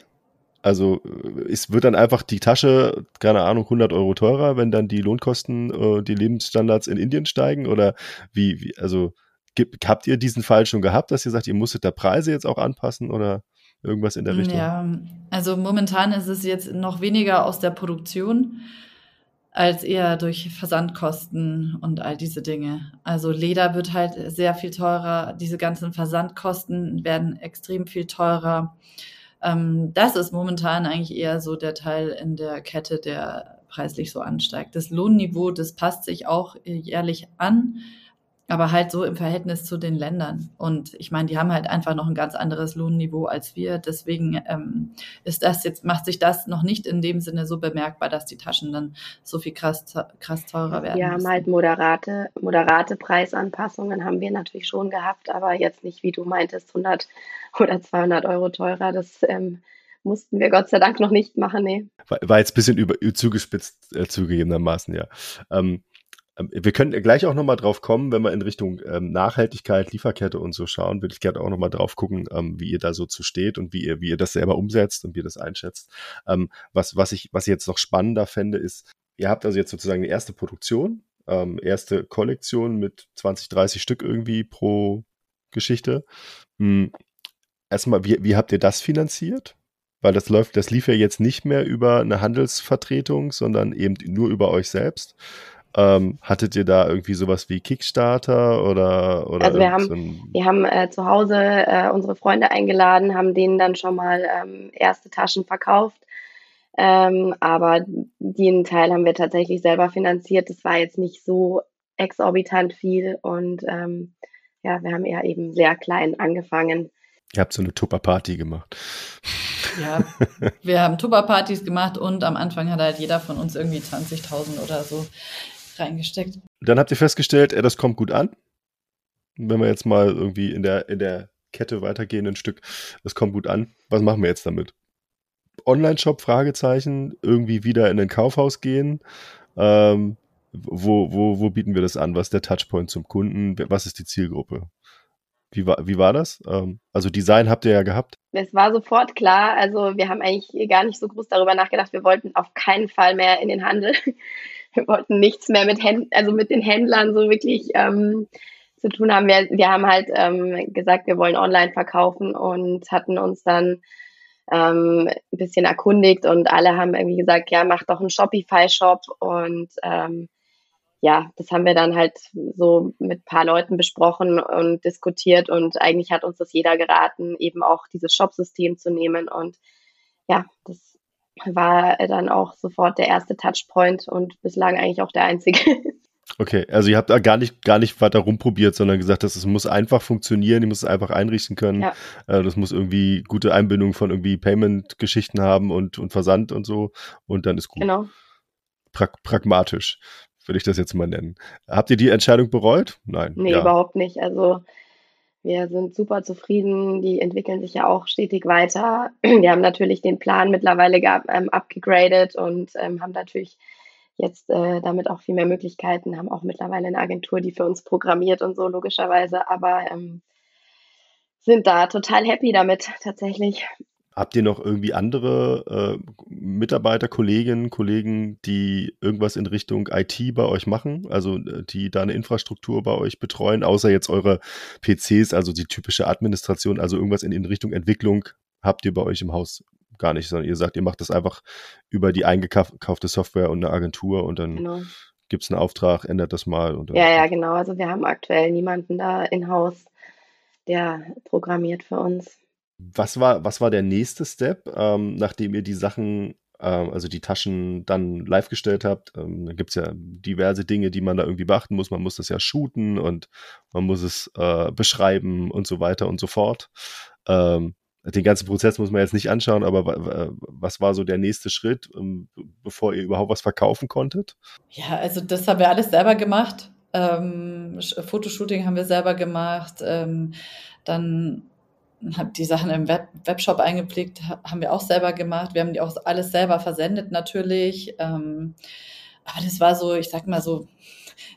Also es wird dann einfach die Tasche, keine Ahnung, 100 Euro teurer, wenn dann die Lohnkosten, äh, die Lebensstandards in Indien steigen? Oder wie, wie also habt ihr diesen Fall schon gehabt, dass ihr sagt, ihr musstet da Preise jetzt auch anpassen oder irgendwas in der Richtung? Ja, also momentan ist es jetzt noch weniger aus der Produktion als eher durch Versandkosten und all diese Dinge. Also Leder wird halt sehr viel teurer, diese ganzen Versandkosten werden extrem viel teurer. Ähm, das ist momentan eigentlich eher so der Teil in der Kette, der preislich so ansteigt. Das Lohnniveau, das passt sich auch jährlich an aber halt so im Verhältnis zu den Ländern. Und ich meine, die haben halt einfach noch ein ganz anderes Lohnniveau als wir. Deswegen ähm, ist das jetzt, macht sich das noch nicht in dem Sinne so bemerkbar, dass die Taschen dann so viel krass, krass teurer werden. Wir haben halt moderate, moderate Preisanpassungen haben wir natürlich schon gehabt, aber jetzt nicht, wie du meintest, 100 oder 200 Euro teurer. Das ähm, mussten wir Gott sei Dank noch nicht machen, nee. War, war jetzt ein bisschen über, zugespitzt äh, zugegebenermaßen, ja. Ähm, wir können gleich auch nochmal drauf kommen, wenn wir in Richtung ähm, Nachhaltigkeit, Lieferkette und so schauen, würde ich gerne auch nochmal drauf gucken, ähm, wie ihr da so zu steht und wie ihr, wie ihr das selber umsetzt und wie ihr das einschätzt. Ähm, was, was ich, was ich jetzt noch spannender fände, ist, ihr habt also jetzt sozusagen eine erste Produktion, ähm, erste Kollektion mit 20, 30 Stück irgendwie pro Geschichte. Hm. Erstmal, wie, wie habt ihr das finanziert? Weil das läuft, das lief ja jetzt nicht mehr über eine Handelsvertretung, sondern eben nur über euch selbst. Ähm, hattet ihr da irgendwie sowas wie Kickstarter oder oder Also wir haben wir haben äh, zu Hause äh, unsere Freunde eingeladen, haben denen dann schon mal ähm, erste Taschen verkauft. Ähm, aber den Teil haben wir tatsächlich selber finanziert. Das war jetzt nicht so exorbitant viel und ähm, ja, wir haben eher eben sehr klein angefangen. Ihr habt so eine Tupper-Party gemacht. Ja, wir haben Tupper-Partys gemacht und am Anfang hat halt jeder von uns irgendwie 20.000 oder so reingesteckt. Dann habt ihr festgestellt, das kommt gut an. Wenn wir jetzt mal irgendwie in der, in der Kette weitergehen, ein Stück, das kommt gut an. Was machen wir jetzt damit? Online-Shop, Fragezeichen, irgendwie wieder in ein Kaufhaus gehen. Ähm, wo, wo, wo bieten wir das an? Was ist der Touchpoint zum Kunden? Was ist die Zielgruppe? Wie war, wie war das? Ähm, also Design habt ihr ja gehabt. Es war sofort klar. Also wir haben eigentlich gar nicht so groß darüber nachgedacht. Wir wollten auf keinen Fall mehr in den Handel. Wir wollten nichts mehr mit Händ also mit den Händlern so wirklich ähm, zu tun haben. Wir, wir haben halt ähm, gesagt, wir wollen online verkaufen und hatten uns dann ähm, ein bisschen erkundigt und alle haben irgendwie gesagt, ja, mach doch einen Shopify-Shop und ähm, ja, das haben wir dann halt so mit ein paar Leuten besprochen und diskutiert und eigentlich hat uns das jeder geraten, eben auch dieses Shop-System zu nehmen und ja, das war dann auch sofort der erste Touchpoint und bislang eigentlich auch der einzige. Okay, also ihr habt da gar nicht, gar nicht weiter rumprobiert, sondern gesagt, dass es muss einfach funktionieren, ihr müsst es einfach einrichten können. Ja. Äh, das muss irgendwie gute Einbindung von irgendwie Payment-Geschichten haben und, und Versand und so und dann ist gut. Genau. Pra pragmatisch würde ich das jetzt mal nennen. Habt ihr die Entscheidung bereut? Nein. Nee, ja. überhaupt nicht. Also wir sind super zufrieden. Die entwickeln sich ja auch stetig weiter. Wir haben natürlich den Plan mittlerweile ähm, abgegradet und ähm, haben natürlich jetzt äh, damit auch viel mehr Möglichkeiten, haben auch mittlerweile eine Agentur, die für uns programmiert und so logischerweise, aber ähm, sind da total happy damit tatsächlich. Habt ihr noch irgendwie andere äh, Mitarbeiter, Kolleginnen, Kollegen, die irgendwas in Richtung IT bei euch machen? Also äh, die da eine Infrastruktur bei euch betreuen, außer jetzt eure PCs, also die typische Administration, also irgendwas in, in Richtung Entwicklung habt ihr bei euch im Haus gar nicht, sondern ihr sagt, ihr macht das einfach über die eingekaufte Software und eine Agentur und dann genau. gibt es einen Auftrag, ändert das mal. ja, ja, genau. Also wir haben aktuell niemanden da in-house, der programmiert für uns. Was war, was war der nächste Step, ähm, nachdem ihr die Sachen, ähm, also die Taschen dann live gestellt habt? Ähm, da gibt es ja diverse Dinge, die man da irgendwie beachten muss. Man muss das ja shooten und man muss es äh, beschreiben und so weiter und so fort. Ähm, den ganzen Prozess muss man jetzt nicht anschauen, aber was war so der nächste Schritt, ähm, bevor ihr überhaupt was verkaufen konntet? Ja, also das haben wir alles selber gemacht. Ähm, Fotoshooting haben wir selber gemacht. Ähm, dann habe die Sachen im Web Webshop eingepflegt, haben wir auch selber gemacht. Wir haben die auch alles selber versendet natürlich. Ähm, aber das war so, ich sag mal so,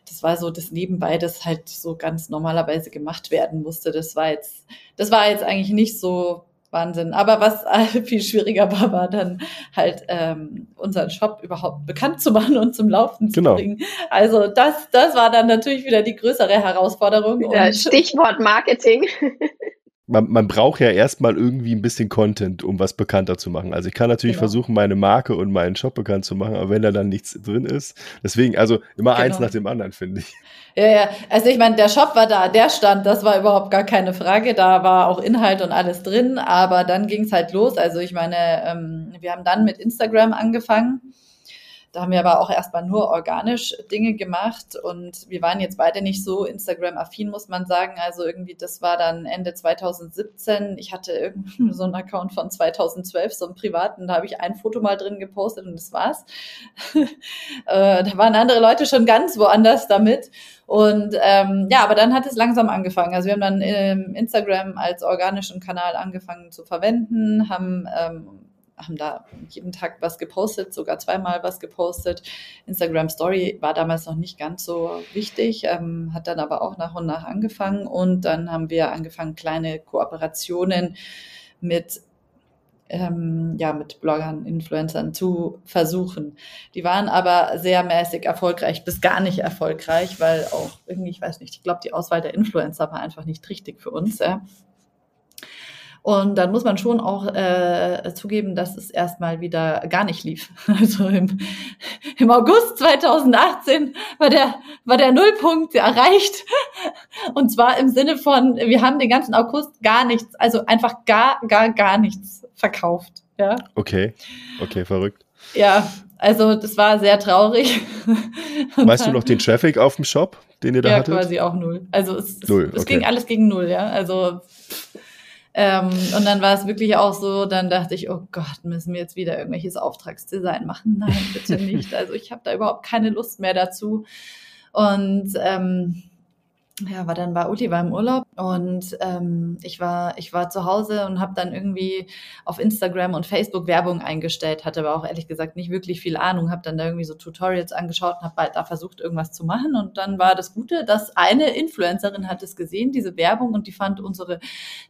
das war so das Nebenbei, das halt so ganz normalerweise gemacht werden musste. Das war jetzt, das war jetzt eigentlich nicht so Wahnsinn. Aber was viel schwieriger war, war dann halt ähm, unseren Shop überhaupt bekannt zu machen und zum Laufen zu genau. bringen. Also das, das war dann natürlich wieder die größere Herausforderung. Ja, Stichwort Marketing. man, man braucht ja erstmal irgendwie ein bisschen Content, um was bekannter zu machen. Also ich kann natürlich genau. versuchen, meine Marke und meinen Shop bekannt zu machen, aber wenn da dann nichts drin ist, deswegen, also immer genau. eins nach dem anderen, finde ich. Ja, ja, also ich meine, der Shop war da, der stand, das war überhaupt gar keine Frage, da war auch Inhalt und alles drin, aber dann ging es halt los. Also ich meine, ähm, wir haben dann mit Instagram angefangen da haben wir aber auch erstmal nur organisch Dinge gemacht und wir waren jetzt beide nicht so Instagram-affin, muss man sagen. Also irgendwie, das war dann Ende 2017. Ich hatte irgendwie so einen Account von 2012, so einen privaten, da habe ich ein Foto mal drin gepostet und das war's. Äh, da waren andere Leute schon ganz woanders damit. Und ähm, ja, aber dann hat es langsam angefangen. Also wir haben dann ähm, Instagram als organischen Kanal angefangen zu verwenden, haben ähm, haben da jeden Tag was gepostet, sogar zweimal was gepostet. Instagram Story war damals noch nicht ganz so wichtig, ähm, hat dann aber auch nach und nach angefangen und dann haben wir angefangen, kleine Kooperationen mit ähm, ja, mit Bloggern, Influencern zu versuchen. Die waren aber sehr mäßig erfolgreich bis gar nicht erfolgreich, weil auch irgendwie, ich weiß nicht, ich glaube, die Auswahl der Influencer war einfach nicht richtig für uns. Ja. Und dann muss man schon auch äh, zugeben, dass es erstmal wieder gar nicht lief. Also im, im August 2018 war der, war der Nullpunkt erreicht. Und zwar im Sinne von, wir haben den ganzen August gar nichts, also einfach gar, gar, gar nichts verkauft. Ja. Okay, okay, verrückt. Ja, also das war sehr traurig. weißt du noch den Traffic auf dem Shop, den ihr da ja, hattet? Ja, quasi auch null. Also es, null, es, es ging alles gegen null, ja. Also Ähm, und dann war es wirklich auch so, dann dachte ich, oh Gott, müssen wir jetzt wieder irgendwelches Auftragsdesign machen? Nein, bitte nicht. Also ich habe da überhaupt keine Lust mehr dazu. Und ähm, ja, war dann war Uli war im Urlaub und ähm, ich war ich war zu Hause und habe dann irgendwie auf Instagram und Facebook Werbung eingestellt, hatte aber auch ehrlich gesagt nicht wirklich viel Ahnung, habe dann da irgendwie so Tutorials angeschaut und habe da versucht irgendwas zu machen und dann war das Gute, dass eine Influencerin hat es gesehen, diese Werbung und die fand unsere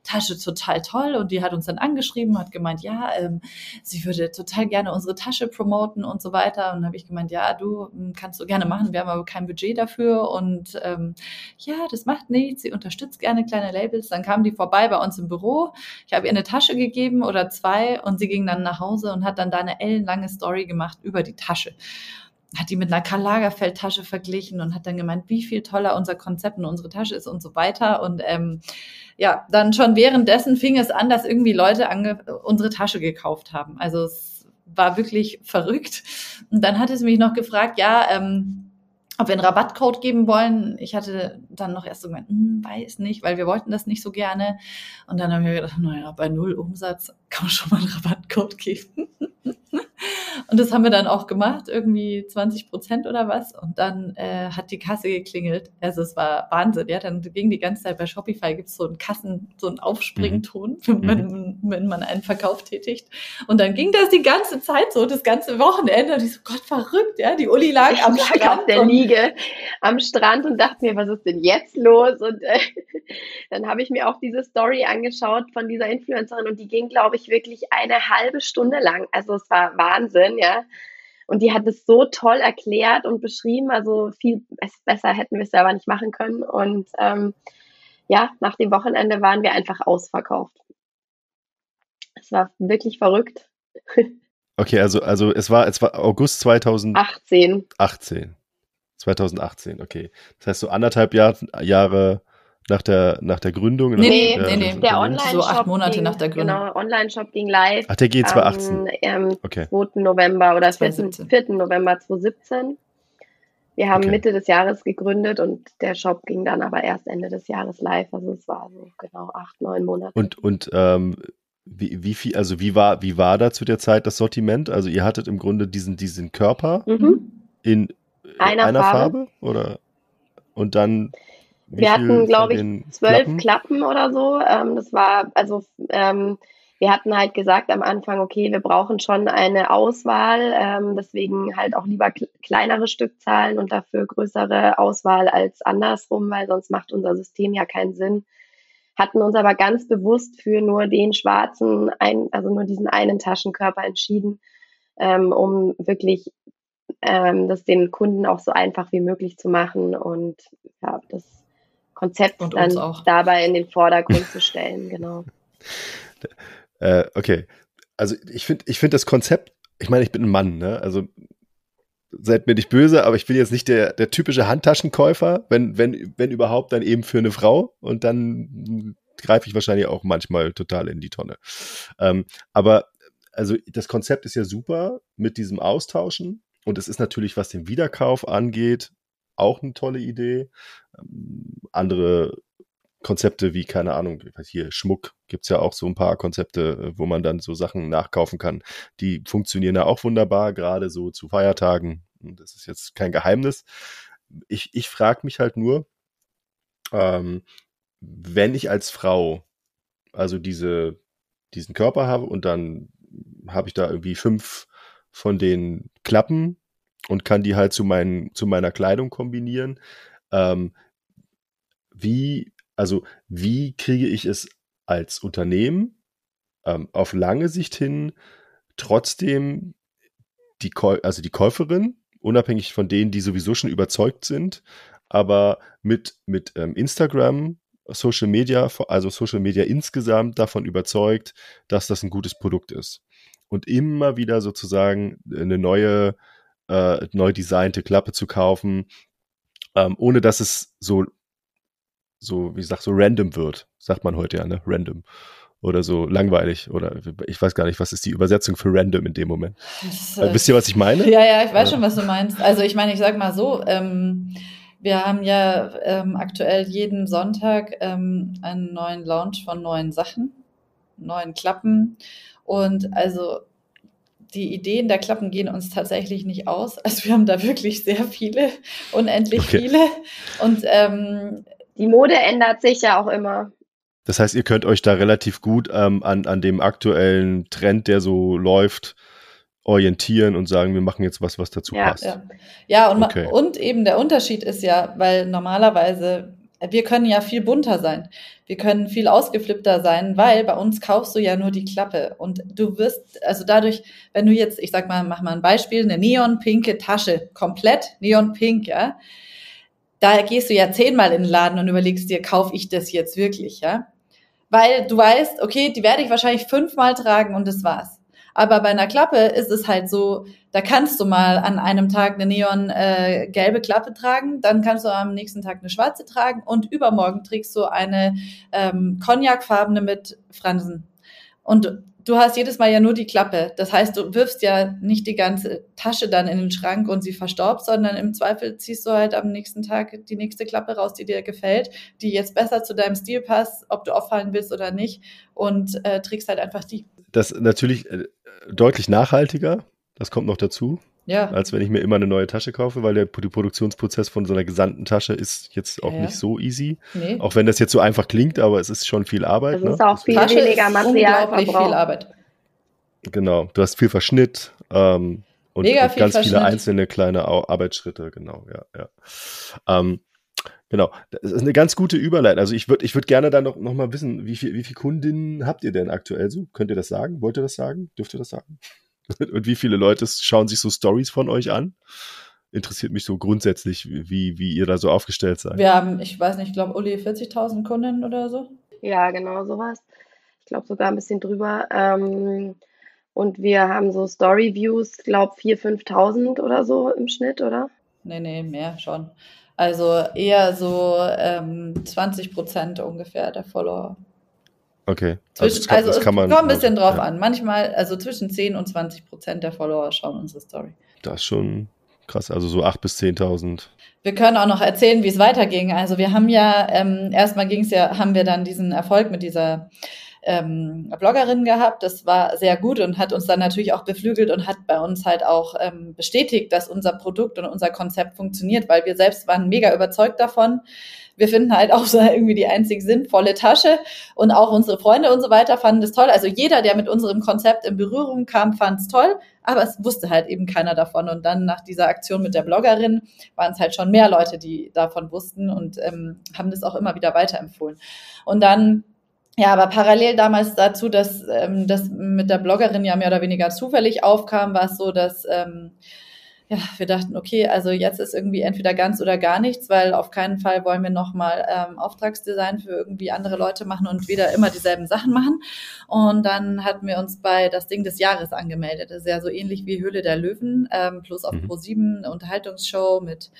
Tasche total toll und die hat uns dann angeschrieben, hat gemeint, ja, ähm, sie würde total gerne unsere Tasche promoten und so weiter und habe ich gemeint, ja, du hm, kannst du gerne machen, wir haben aber kein Budget dafür und ähm, ja das macht nichts, sie unterstützt gerne kleine Labels. Dann kam die vorbei bei uns im Büro. Ich habe ihr eine Tasche gegeben oder zwei und sie ging dann nach Hause und hat dann da eine ellenlange Story gemacht über die Tasche hat die mit einer Karl Lagerfeld Tasche verglichen und hat dann gemeint, wie viel toller unser Konzept und unsere Tasche ist und so weiter. Und ähm, ja, dann schon währenddessen fing es an, dass irgendwie Leute unsere Tasche gekauft haben. Also es war wirklich verrückt. Und dann hat es mich noch gefragt, ja, ähm, ob wir einen Rabattcode geben wollen. Ich hatte dann noch erst so gemeint, hm, weiß nicht, weil wir wollten das nicht so gerne. Und dann haben wir gedacht, naja, bei null Umsatz kann man schon mal einen Rabattcode geben. Und das haben wir dann auch gemacht, irgendwie 20 Prozent oder was. Und dann äh, hat die Kasse geklingelt. Also es war Wahnsinn. Ja, dann ging die ganze Zeit bei Shopify gibt es so einen Kassen, so einen Aufsprington, mhm. wenn, mhm. wenn man einen Verkauf tätigt. Und dann ging das die ganze Zeit so, das ganze Wochenende. Und ich so, Gott, verrückt, ja. Die Uli lag ich am lag Strand. auf der Liege am Strand und dachte mir, was ist denn jetzt los? Und äh, dann habe ich mir auch diese Story angeschaut von dieser Influencerin und die ging, glaube ich, wirklich eine halbe Stunde lang. Also es war Wahnsinn ja. Und die hat es so toll erklärt und beschrieben, also viel besser hätten wir es selber nicht machen können. Und ähm, ja, nach dem Wochenende waren wir einfach ausverkauft. Es war wirklich verrückt. Okay, also, also es war, es war August 2018. 18. 2018, okay. Das heißt so anderthalb Jahr, Jahre nach der, nach der Gründung? Nee, nee, nee, nee. Der Online-Shop. So acht Monate ging, nach der Gründung. Genau, Online-Shop ging live. Ach, der geht 2018. Am ähm, okay. 2. November oder 4. 4. November 2017. Wir haben okay. Mitte des Jahres gegründet und der Shop ging dann aber erst Ende des Jahres live. Also es war so genau acht, neun Monate. Und, und ähm, wie, wie viel, also wie war, wie war da zu der Zeit das Sortiment? Also ihr hattet im Grunde diesen, diesen Körper mhm. in einer, einer Farbe. Farbe. oder? Und dann wir hatten, glaube ich, zwölf Klappen? Klappen? oder so. Ähm, das war, also ähm, wir hatten halt gesagt am Anfang, okay, wir brauchen schon eine Auswahl, ähm, deswegen halt auch lieber kleinere Stückzahlen und dafür größere Auswahl als andersrum, weil sonst macht unser System ja keinen Sinn. Hatten uns aber ganz bewusst für nur den schwarzen, ein, also nur diesen einen Taschenkörper entschieden, ähm, um wirklich ähm, das den Kunden auch so einfach wie möglich zu machen und ja, das Konzept und dann dabei in den Vordergrund zu stellen, genau. Äh, okay. Also ich finde ich finde das Konzept, ich meine, ich bin ein Mann, ne? Also seid mir nicht böse, aber ich bin jetzt nicht der, der typische Handtaschenkäufer, wenn, wenn, wenn überhaupt, dann eben für eine Frau und dann greife ich wahrscheinlich auch manchmal total in die Tonne. Ähm, aber also das Konzept ist ja super mit diesem Austauschen und es ist natürlich, was den Wiederkauf angeht, auch eine tolle Idee. Ähm, andere Konzepte wie, keine Ahnung, hier Schmuck gibt es ja auch so ein paar Konzepte, wo man dann so Sachen nachkaufen kann. Die funktionieren ja auch wunderbar, gerade so zu Feiertagen. Das ist jetzt kein Geheimnis. Ich, ich frage mich halt nur, ähm, wenn ich als Frau also diese, diesen Körper habe und dann habe ich da irgendwie fünf von den Klappen und kann die halt zu, meinen, zu meiner Kleidung kombinieren. Ähm, wie, also wie kriege ich es als Unternehmen ähm, auf lange Sicht hin trotzdem die, Käu also die Käuferin, unabhängig von denen, die sowieso schon überzeugt sind, aber mit, mit ähm, Instagram, Social Media, also Social Media insgesamt davon überzeugt, dass das ein gutes Produkt ist. Und immer wieder sozusagen eine neue äh, neu designte Klappe zu kaufen, ähm, ohne dass es so, so, wie gesagt, so random wird, sagt man heute ja, ne? Random. Oder so langweilig. Oder ich weiß gar nicht, was ist die Übersetzung für random in dem Moment. Das, äh, Wisst ihr, was ich meine? Ja, ja, ich weiß ja. schon, was du meinst. Also ich meine, ich sag mal so, ähm, wir haben ja ähm, aktuell jeden Sonntag ähm, einen neuen Launch von neuen Sachen. neuen Klappen. Und also die Ideen der Klappen gehen uns tatsächlich nicht aus. Also wir haben da wirklich sehr viele, unendlich okay. viele. Und ähm, die Mode ändert sich ja auch immer. Das heißt, ihr könnt euch da relativ gut ähm, an, an dem aktuellen Trend, der so läuft, orientieren und sagen, wir machen jetzt was, was dazu ja, passt. Ja, ja und, okay. und eben der Unterschied ist ja, weil normalerweise, wir können ja viel bunter sein. Wir können viel ausgeflippter sein, weil bei uns kaufst du ja nur die Klappe und du wirst, also dadurch, wenn du jetzt, ich sag mal, mach mal ein Beispiel, eine neonpinke Tasche, komplett neonpink, ja, da gehst du ja zehnmal in den Laden und überlegst dir, kaufe ich das jetzt wirklich, ja? Weil du weißt, okay, die werde ich wahrscheinlich fünfmal tragen und das war's. Aber bei einer Klappe ist es halt so, da kannst du mal an einem Tag eine neon äh, gelbe Klappe tragen, dann kannst du am nächsten Tag eine schwarze tragen und übermorgen trägst du eine ähm, cognacfarbene mit Fransen. Und du hast jedes Mal ja nur die Klappe. Das heißt, du wirfst ja nicht die ganze Tasche dann in den Schrank und sie verstorbt, sondern im Zweifel ziehst du halt am nächsten Tag die nächste Klappe raus, die dir gefällt, die jetzt besser zu deinem Stil passt, ob du auffallen willst oder nicht und äh, trägst halt einfach die. Das natürlich äh, deutlich nachhaltiger, das kommt noch dazu. Ja. Als wenn ich mir immer eine neue Tasche kaufe, weil der, der Produktionsprozess von so einer gesandten Tasche ist jetzt auch ja. nicht so easy. Nee. Auch wenn das jetzt so einfach klingt, aber es ist schon viel Arbeit. Es ne? ist auch viel Tasche weniger Material. viel Arbeit. Genau. Du hast viel Verschnitt ähm, und, und ganz Verschnitt. viele einzelne kleine Arbeitsschritte. Genau, ja, ja. Ähm, Genau, das ist eine ganz gute Überleitung. Also ich würde ich würd gerne da noch, noch mal wissen, wie viel, wie viele Kundinnen habt ihr denn aktuell so? Könnt ihr das sagen? Wollt ihr das sagen? Dürft ihr das sagen? Und wie viele Leute schauen sich so Stories von euch an? Interessiert mich so grundsätzlich, wie, wie ihr da so aufgestellt seid. Wir haben, ich weiß nicht, ich glaube, Uli 40.000 Kundinnen oder so. Ja, genau sowas. Ich glaube sogar ein bisschen drüber. Ähm, und wir haben so Story-Views, glaube 4.000, 5.000 oder so im Schnitt, oder? Nee, nee, mehr schon. Also eher so ähm, 20 Prozent ungefähr der Follower. Okay. Also, zwischen, also das kann man, kommt ein bisschen drauf ja. an. Manchmal, also zwischen 10 und 20 Prozent der Follower schauen unsere Story. Das ist schon krass. Also so 8.000 bis 10.000. Wir können auch noch erzählen, wie es weiterging. Also wir haben ja, ähm, erstmal ging es ja, haben wir dann diesen Erfolg mit dieser ähm, Bloggerin gehabt. Das war sehr gut und hat uns dann natürlich auch beflügelt und hat bei uns halt auch ähm, bestätigt, dass unser Produkt und unser Konzept funktioniert, weil wir selbst waren mega überzeugt davon. Wir finden halt auch so irgendwie die einzig sinnvolle Tasche und auch unsere Freunde und so weiter fanden das toll. Also jeder, der mit unserem Konzept in Berührung kam, fand es toll, aber es wusste halt eben keiner davon. Und dann nach dieser Aktion mit der Bloggerin waren es halt schon mehr Leute, die davon wussten und ähm, haben das auch immer wieder weiterempfohlen. Und dann ja, aber parallel damals dazu, dass ähm, das mit der Bloggerin ja mehr oder weniger zufällig aufkam, war es so, dass ähm, ja, wir dachten, okay, also jetzt ist irgendwie entweder ganz oder gar nichts, weil auf keinen Fall wollen wir nochmal ähm, Auftragsdesign für irgendwie andere Leute machen und wieder immer dieselben Sachen machen. Und dann hatten wir uns bei das Ding des Jahres angemeldet. Das ist ja so ähnlich wie Höhle der Löwen, ähm, plus auf mhm. Pro7 eine Unterhaltungsshow mit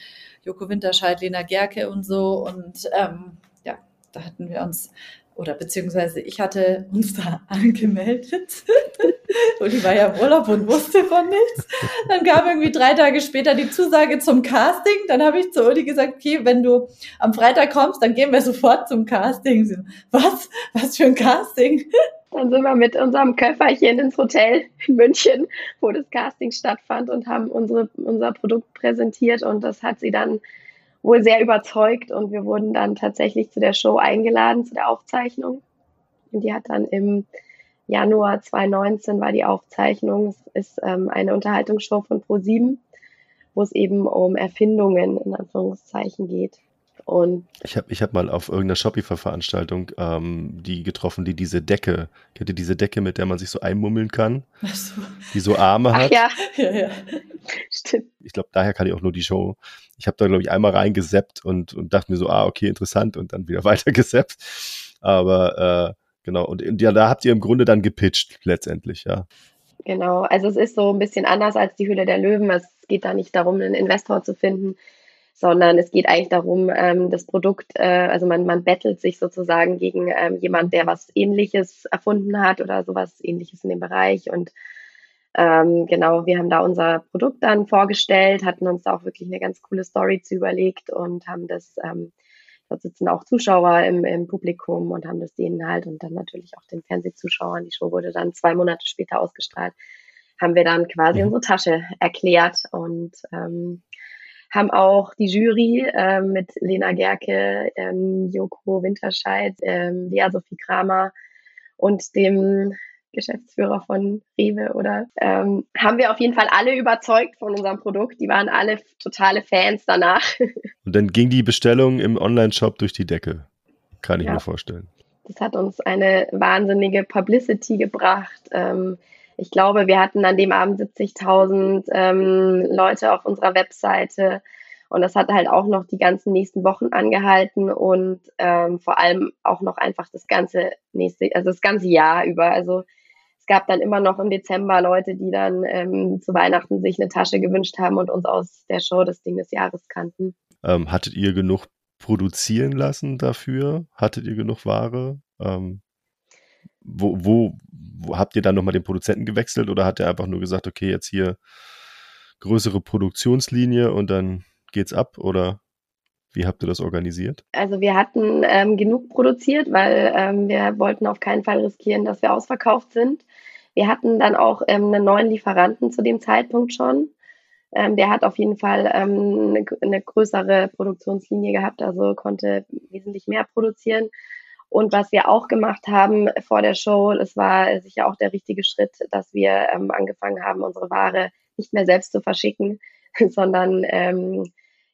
Joko Winterscheid, Lena Gerke und so. Und ähm, ja, da hatten wir uns oder beziehungsweise ich hatte uns da angemeldet. Uli war ja im Urlaub und wusste von nichts. Dann kam irgendwie drei Tage später die Zusage zum Casting. Dann habe ich zu Uli gesagt, okay, wenn du am Freitag kommst, dann gehen wir sofort zum Casting. So, was? Was für ein Casting? Dann sind wir mit unserem Köfferchen ins Hotel in München, wo das Casting stattfand und haben unsere, unser Produkt präsentiert und das hat sie dann wohl sehr überzeugt und wir wurden dann tatsächlich zu der Show eingeladen, zu der Aufzeichnung. Und die hat dann im Januar 2019 war die Aufzeichnung. Es ist ähm, eine Unterhaltungsshow von Pro7, wo es eben um Erfindungen in Anführungszeichen geht. Und ich habe ich hab mal auf irgendeiner Shopify-Veranstaltung ähm, die getroffen, die diese Decke, kennt ihr diese Decke, mit der man sich so einmummeln kann? Ach so. Die so Arme hat. Ach ja. ja, ja. Stimmt. Ich glaube, daher kann ich auch nur die Show. Ich habe da, glaube ich, einmal reingeseppt und, und dachte mir so, ah, okay, interessant und dann wieder weiter geseppt. Aber äh, genau, und, und ja, da habt ihr im Grunde dann gepitcht letztendlich, ja. Genau, also es ist so ein bisschen anders als die Hülle der Löwen. Es geht da nicht darum, einen Investor zu finden, sondern es geht eigentlich darum, ähm, das Produkt, äh, also man, man bettelt sich sozusagen gegen ähm, jemand, der was Ähnliches erfunden hat oder sowas Ähnliches in dem Bereich. Und ähm, genau, wir haben da unser Produkt dann vorgestellt, hatten uns da auch wirklich eine ganz coole Story zu überlegt und haben das ähm, da sitzen auch Zuschauer im, im Publikum und haben das denen halt und dann natürlich auch den Fernsehzuschauern. Die Show wurde dann zwei Monate später ausgestrahlt. Haben wir dann quasi mhm. unsere Tasche erklärt und ähm, haben auch die Jury äh, mit Lena Gerke, ähm, Joko Winterscheid, ähm, Lea Sophie Kramer und dem Geschäftsführer von Rewe oder ähm, haben wir auf jeden Fall alle überzeugt von unserem Produkt. Die waren alle totale Fans danach. Und dann ging die Bestellung im Online-Shop durch die Decke. Kann ich ja. mir vorstellen. Das hat uns eine wahnsinnige Publicity gebracht. Ähm, ich glaube, wir hatten an dem Abend 70.000 ähm, Leute auf unserer Webseite. Und das hat halt auch noch die ganzen nächsten Wochen angehalten und ähm, vor allem auch noch einfach das ganze nächste, also das ganze Jahr über. Also gab dann immer noch im Dezember Leute, die dann ähm, zu Weihnachten sich eine Tasche gewünscht haben und uns aus der Show das Ding des Jahres kannten. Ähm, hattet ihr genug produzieren lassen dafür? Hattet ihr genug Ware? Ähm, wo, wo, wo habt ihr dann nochmal den Produzenten gewechselt oder hat er einfach nur gesagt, okay, jetzt hier größere Produktionslinie und dann geht's ab oder wie habt ihr das organisiert? Also wir hatten ähm, genug produziert, weil ähm, wir wollten auf keinen Fall riskieren, dass wir ausverkauft sind. Wir hatten dann auch ähm, einen neuen Lieferanten zu dem Zeitpunkt schon. Ähm, der hat auf jeden Fall ähm, eine, eine größere Produktionslinie gehabt, also konnte wesentlich mehr produzieren. Und was wir auch gemacht haben vor der Show, es war sicher auch der richtige Schritt, dass wir ähm, angefangen haben, unsere Ware nicht mehr selbst zu verschicken, sondern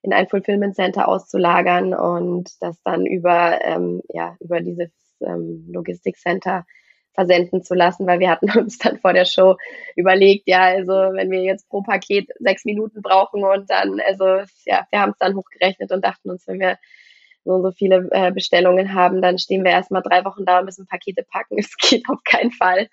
in ein Fulfillment Center auszulagern und das dann über, ähm, ja, über dieses ähm, Logistik Center versenden zu lassen, weil wir hatten uns dann vor der Show überlegt, ja, also wenn wir jetzt pro Paket sechs Minuten brauchen und dann, also ja, wir haben es dann hochgerechnet und dachten uns, wenn wir so und so viele äh, Bestellungen haben, dann stehen wir erstmal drei Wochen da und müssen Pakete packen. Es geht auf keinen Fall.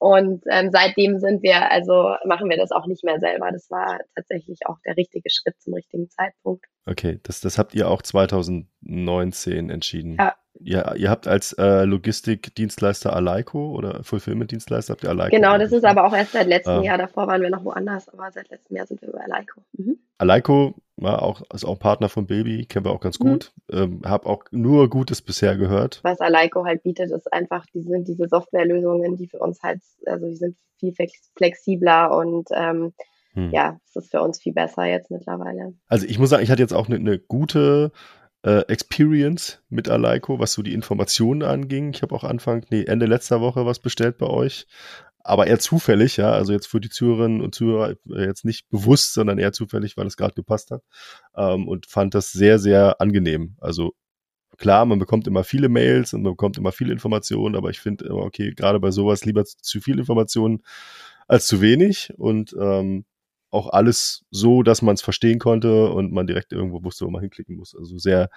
Und ähm, seitdem sind wir, also machen wir das auch nicht mehr selber. Das war tatsächlich auch der richtige Schritt zum richtigen Zeitpunkt. Okay, das, das habt ihr auch 2019 entschieden. Ja. Ihr, ihr habt als äh, Logistikdienstleister Aleiko oder Fulfillment-Dienstleister habt ihr Aleiko? Genau, das ist aber auch erst seit letztem äh, Jahr. Davor waren wir noch woanders, aber seit letztem Jahr sind wir bei Aleiko. Mhm. Aleiko war auch, ist auch Partner von Baby, kennen wir auch ganz mhm. gut. Ähm, habe auch nur Gutes bisher gehört. Was Aleiko halt bietet, ist einfach, die sind diese Softwarelösungen, die für uns halt, also die sind viel flexibler und ähm, hm. ja, es ist für uns viel besser jetzt mittlerweile. Also ich muss sagen, ich hatte jetzt auch eine, eine gute äh, Experience mit Aleiko, was so die Informationen anging. Ich habe auch Anfang, nee, Ende letzter Woche was bestellt bei euch aber eher zufällig, ja, also jetzt für die Zuhörerinnen und Zuhörer äh, jetzt nicht bewusst, sondern eher zufällig, weil es gerade gepasst hat ähm, und fand das sehr, sehr angenehm. Also klar, man bekommt immer viele Mails und man bekommt immer viele Informationen, aber ich finde immer, okay, gerade bei sowas lieber zu viel Informationen als zu wenig und ähm, auch alles so, dass man es verstehen konnte und man direkt irgendwo wusste, wo man hinklicken muss. Also sehr,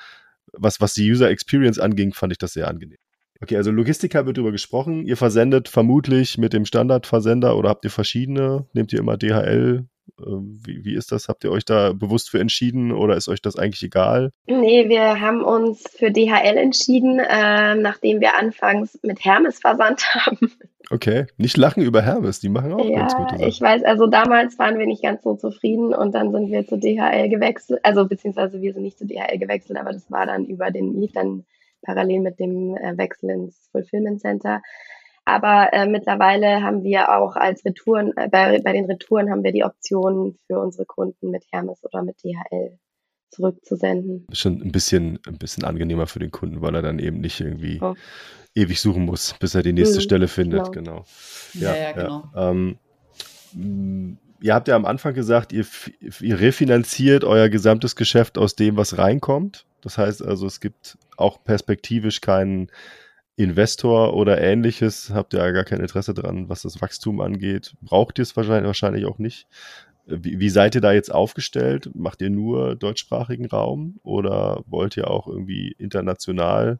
was, was die User Experience anging, fand ich das sehr angenehm. Okay, also Logistiker wird darüber gesprochen. Ihr versendet vermutlich mit dem Standardversender oder habt ihr verschiedene? Nehmt ihr immer DHL? Ähm, wie, wie ist das? Habt ihr euch da bewusst für entschieden oder ist euch das eigentlich egal? Nee, wir haben uns für DHL entschieden, äh, nachdem wir anfangs mit Hermes versandt haben. Okay, nicht lachen über Hermes, die machen auch ja, ganz gute Sachen. Ich weiß, also damals waren wir nicht ganz so zufrieden und dann sind wir zu DHL gewechselt, also beziehungsweise wir sind nicht zu DHL gewechselt, aber das war dann über den, lief dann parallel mit dem äh, Wechsel ins Fulfillment Center. Aber äh, mittlerweile haben wir auch als Retouren, äh, bei, bei den Retouren haben wir die Option für unsere Kunden mit Hermes oder mit DHL zurückzusenden. Schon ein bisschen, ein bisschen angenehmer für den Kunden, weil er dann eben nicht irgendwie oh. ewig suchen muss, bis er die nächste mhm, Stelle findet. Genau. genau. Ja, ja, genau. Ja. Ähm, ihr habt ja am Anfang gesagt, ihr, ihr refinanziert euer gesamtes Geschäft aus dem, was reinkommt. Das heißt also, es gibt auch perspektivisch keinen Investor oder ähnliches. Habt ihr ja gar kein Interesse dran, was das Wachstum angeht. Braucht ihr es wahrscheinlich, wahrscheinlich auch nicht. Wie, wie seid ihr da jetzt aufgestellt? Macht ihr nur deutschsprachigen Raum oder wollt ihr auch irgendwie international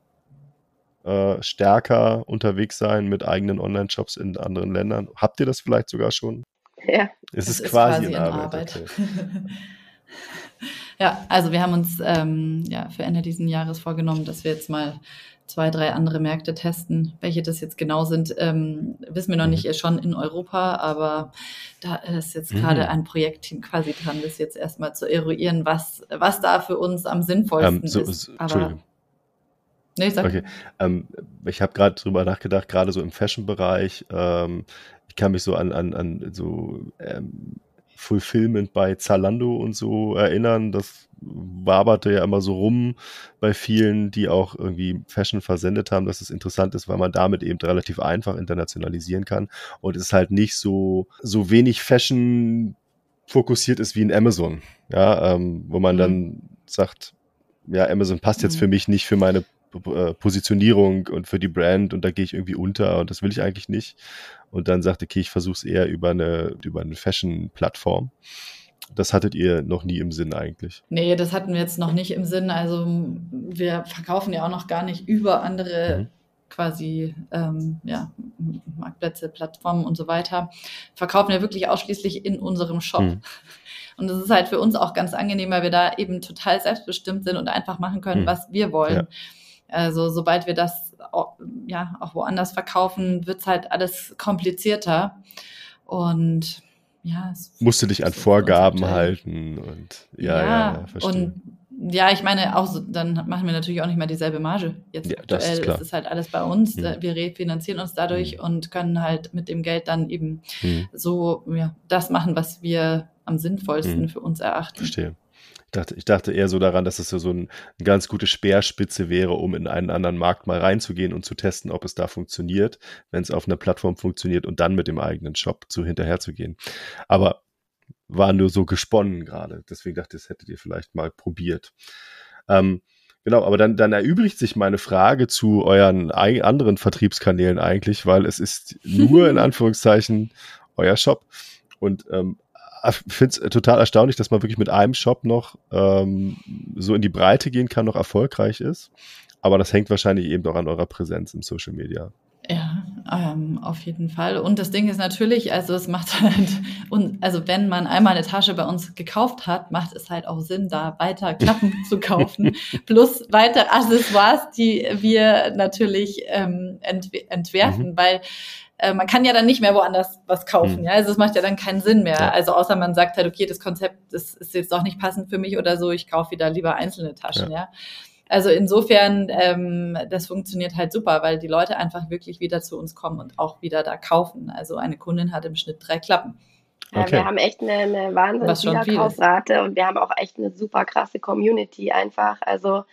äh, stärker unterwegs sein mit eigenen Online-Shops in anderen Ländern? Habt ihr das vielleicht sogar schon? Ja. Es ist, ist quasi, quasi in Arbeit. Arbeit. Okay. ja, also wir haben uns ähm, ja, für Ende dieses Jahres vorgenommen, dass wir jetzt mal zwei, drei andere Märkte testen. Welche das jetzt genau sind, ähm, wissen wir noch nicht, mhm. schon in Europa, aber da ist jetzt mhm. gerade ein Projektteam quasi dran, das jetzt erstmal zu eruieren, was, was da für uns am sinnvollsten ähm, so, ist. Entschuldigung. Nee, sag. Okay. Ähm, ich habe gerade drüber nachgedacht, gerade so im Fashion-Bereich. Ähm, ich kann mich so an, an, an so ähm, Fulfillment bei Zalando und so erinnern. Das waberte ja immer so rum bei vielen, die auch irgendwie Fashion versendet haben, dass es interessant ist, weil man damit eben relativ einfach internationalisieren kann. Und es ist halt nicht so, so wenig Fashion fokussiert ist wie in Amazon. Ja, ähm, wo man mhm. dann sagt, ja, Amazon passt jetzt mhm. für mich nicht für meine äh, Positionierung und für die Brand und da gehe ich irgendwie unter und das will ich eigentlich nicht. Und dann sagte, okay, ich versuche es eher über eine, über eine Fashion-Plattform. Das hattet ihr noch nie im Sinn eigentlich? Nee, das hatten wir jetzt noch nicht im Sinn. Also wir verkaufen ja auch noch gar nicht über andere mhm. quasi ähm, ja, Marktplätze, Plattformen und so weiter. Verkaufen wir wirklich ausschließlich in unserem Shop. Mhm. Und das ist halt für uns auch ganz angenehm, weil wir da eben total selbstbestimmt sind und einfach machen können, mhm. was wir wollen. Ja. Also sobald wir das ja auch woanders verkaufen, wird es halt alles komplizierter. Und ja, es musste dich an Vorgaben halt, halten und ja, ja, ja verstehe. Und ja, ich meine, auch so, dann machen wir natürlich auch nicht mehr dieselbe Marge. Jetzt ja, aktuell das ist, ist es halt alles bei uns. Mhm. Wir refinanzieren uns dadurch mhm. und können halt mit dem Geld dann eben mhm. so ja, das machen, was wir am sinnvollsten mhm. für uns erachten. Verstehe dachte, ich dachte eher so daran, dass es so ein, eine ganz gute Speerspitze wäre, um in einen anderen Markt mal reinzugehen und zu testen, ob es da funktioniert, wenn es auf einer Plattform funktioniert und dann mit dem eigenen Shop zu hinterherzugehen. Aber war nur so gesponnen gerade. Deswegen dachte ich, das hättet ihr vielleicht mal probiert. Ähm, genau, aber dann, dann erübrigt sich meine Frage zu euren anderen Vertriebskanälen eigentlich, weil es ist nur in Anführungszeichen euer Shop. Und ähm, finde es total erstaunlich, dass man wirklich mit einem Shop noch ähm, so in die Breite gehen kann, noch erfolgreich ist. Aber das hängt wahrscheinlich eben doch an eurer Präsenz im Social Media. Ja, ähm, auf jeden Fall. Und das Ding ist natürlich, also es macht halt, und also wenn man einmal eine Tasche bei uns gekauft hat, macht es halt auch Sinn, da weiter Klappen zu kaufen, plus weitere Accessoires, die wir natürlich ähm, entwerfen, mhm. weil äh, man kann ja dann nicht mehr woanders was kaufen. Mhm. Ja, also es macht ja dann keinen Sinn mehr. Ja. Also außer man sagt halt, okay, das Konzept, das ist jetzt doch nicht passend für mich oder so, ich kaufe wieder lieber einzelne Taschen. ja? ja? Also insofern, ähm, das funktioniert halt super, weil die Leute einfach wirklich wieder zu uns kommen und auch wieder da kaufen. Also eine Kundin hat im Schnitt drei Klappen. Ja, okay. Wir haben echt eine, eine Wahnsinns-Wiederkaufrate und wir haben auch echt eine super krasse Community einfach. Also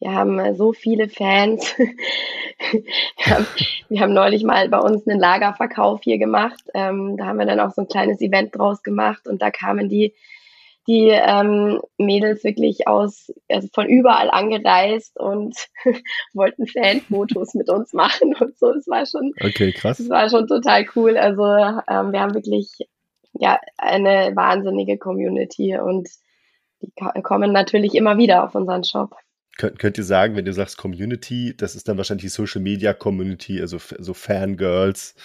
wir haben so viele Fans. wir, haben, wir, haben, neulich mal bei uns einen Lagerverkauf hier gemacht. Ähm, da haben wir dann auch so ein kleines Event draus gemacht und da kamen die, die ähm, Mädels wirklich aus, also von überall angereist und wollten Fanfotos mit uns machen und so. Es war schon, okay, krass. Es war schon total cool. Also ähm, wir haben wirklich ja eine wahnsinnige Community und die kommen natürlich immer wieder auf unseren Shop. Könnt, könnt ihr sagen, wenn du sagst Community, das ist dann wahrscheinlich die Social Media Community, also so Fangirls,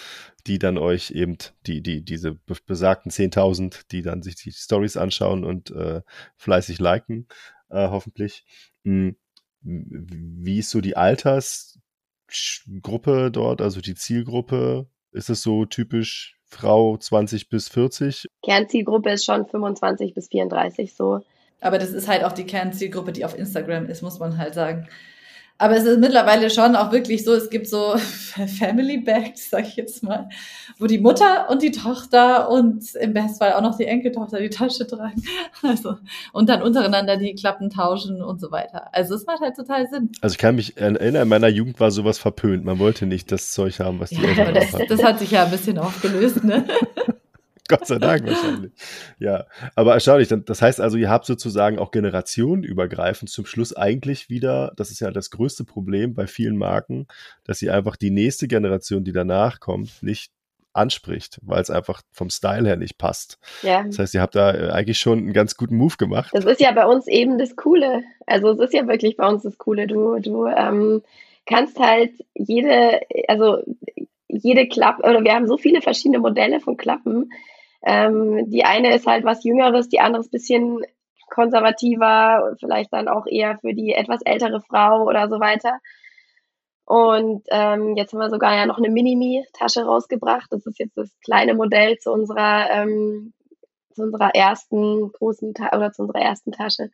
die dann euch eben die, die, diese besagten 10.000, die dann sich die Stories anschauen und äh, fleißig liken, äh, hoffentlich. Hm, wie ist so die Altersgruppe dort, also die Zielgruppe? Ist es so typisch Frau 20 bis 40? Kernzielgruppe ist schon 25 bis 34 so. Aber das ist halt auch die Kernzielgruppe, die auf Instagram ist, muss man halt sagen. Aber es ist mittlerweile schon auch wirklich so, es gibt so Family Bags, sag ich jetzt mal, wo die Mutter und die Tochter und im Bestfall auch noch die Enkeltochter die Tasche tragen. Also, und dann untereinander die Klappen tauschen und so weiter. Also es macht halt total Sinn. Also ich kann mich erinnern, in meiner Jugend war sowas verpönt. Man wollte nicht das Zeug haben, was die ja, Eltern das, das hat sich ja ein bisschen aufgelöst, ne? Gott sei Dank wahrscheinlich. Ja, aber erstaunlich. Das heißt also, ihr habt sozusagen auch generationenübergreifend zum Schluss eigentlich wieder, das ist ja das größte Problem bei vielen Marken, dass sie einfach die nächste Generation, die danach kommt, nicht anspricht, weil es einfach vom Style her nicht passt. Ja. Das heißt, ihr habt da äh, eigentlich schon einen ganz guten Move gemacht. Das ist ja bei uns eben das Coole. Also es ist ja wirklich bei uns das Coole. Du, du ähm, kannst halt jede, also jede Klappe, oder wir haben so viele verschiedene Modelle von Klappen, ähm, die eine ist halt was Jüngeres, die andere ist bisschen konservativer, vielleicht dann auch eher für die etwas ältere Frau oder so weiter. Und ähm, jetzt haben wir sogar ja noch eine Minimi-Tasche rausgebracht. Das ist jetzt das kleine Modell zu unserer, ähm, zu unserer ersten großen Ta oder zu unserer ersten Tasche.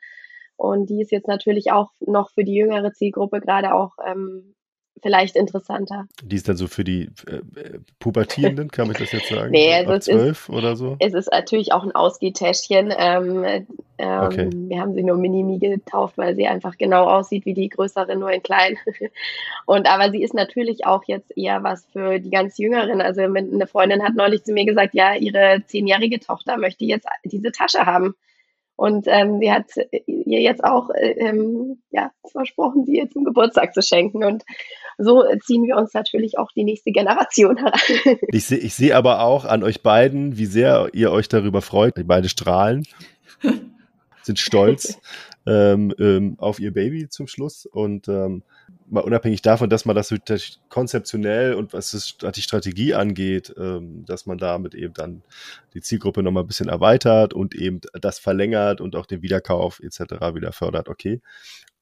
Und die ist jetzt natürlich auch noch für die jüngere Zielgruppe gerade auch ähm, vielleicht interessanter. Die ist dann so für die äh, Pubertierenden, kann man das jetzt sagen? nee, also Ab zwölf oder so? Es ist natürlich auch ein Ausgehtäschchen. Ähm, ähm, okay. Wir haben sie nur Minimi getauft, weil sie einfach genau aussieht wie die größere, nur in klein. Und aber sie ist natürlich auch jetzt eher was für die ganz Jüngeren. Also eine Freundin hat neulich zu mir gesagt, ja, ihre zehnjährige Tochter möchte jetzt diese Tasche haben. Und ähm, sie hat ihr jetzt auch äh, ähm, ja, versprochen, sie ihr zum Geburtstag zu schenken. Und so ziehen wir uns natürlich auch die nächste Generation heran. Ich sehe ich seh aber auch an euch beiden, wie sehr ihr euch darüber freut. Die beide strahlen, sind stolz ähm, ähm, auf ihr Baby zum Schluss. Und ähm, mal unabhängig davon, dass man das konzeptionell und was die Strategie angeht, ähm, dass man damit eben dann die Zielgruppe nochmal ein bisschen erweitert und eben das verlängert und auch den Wiederkauf etc. wieder fördert, okay.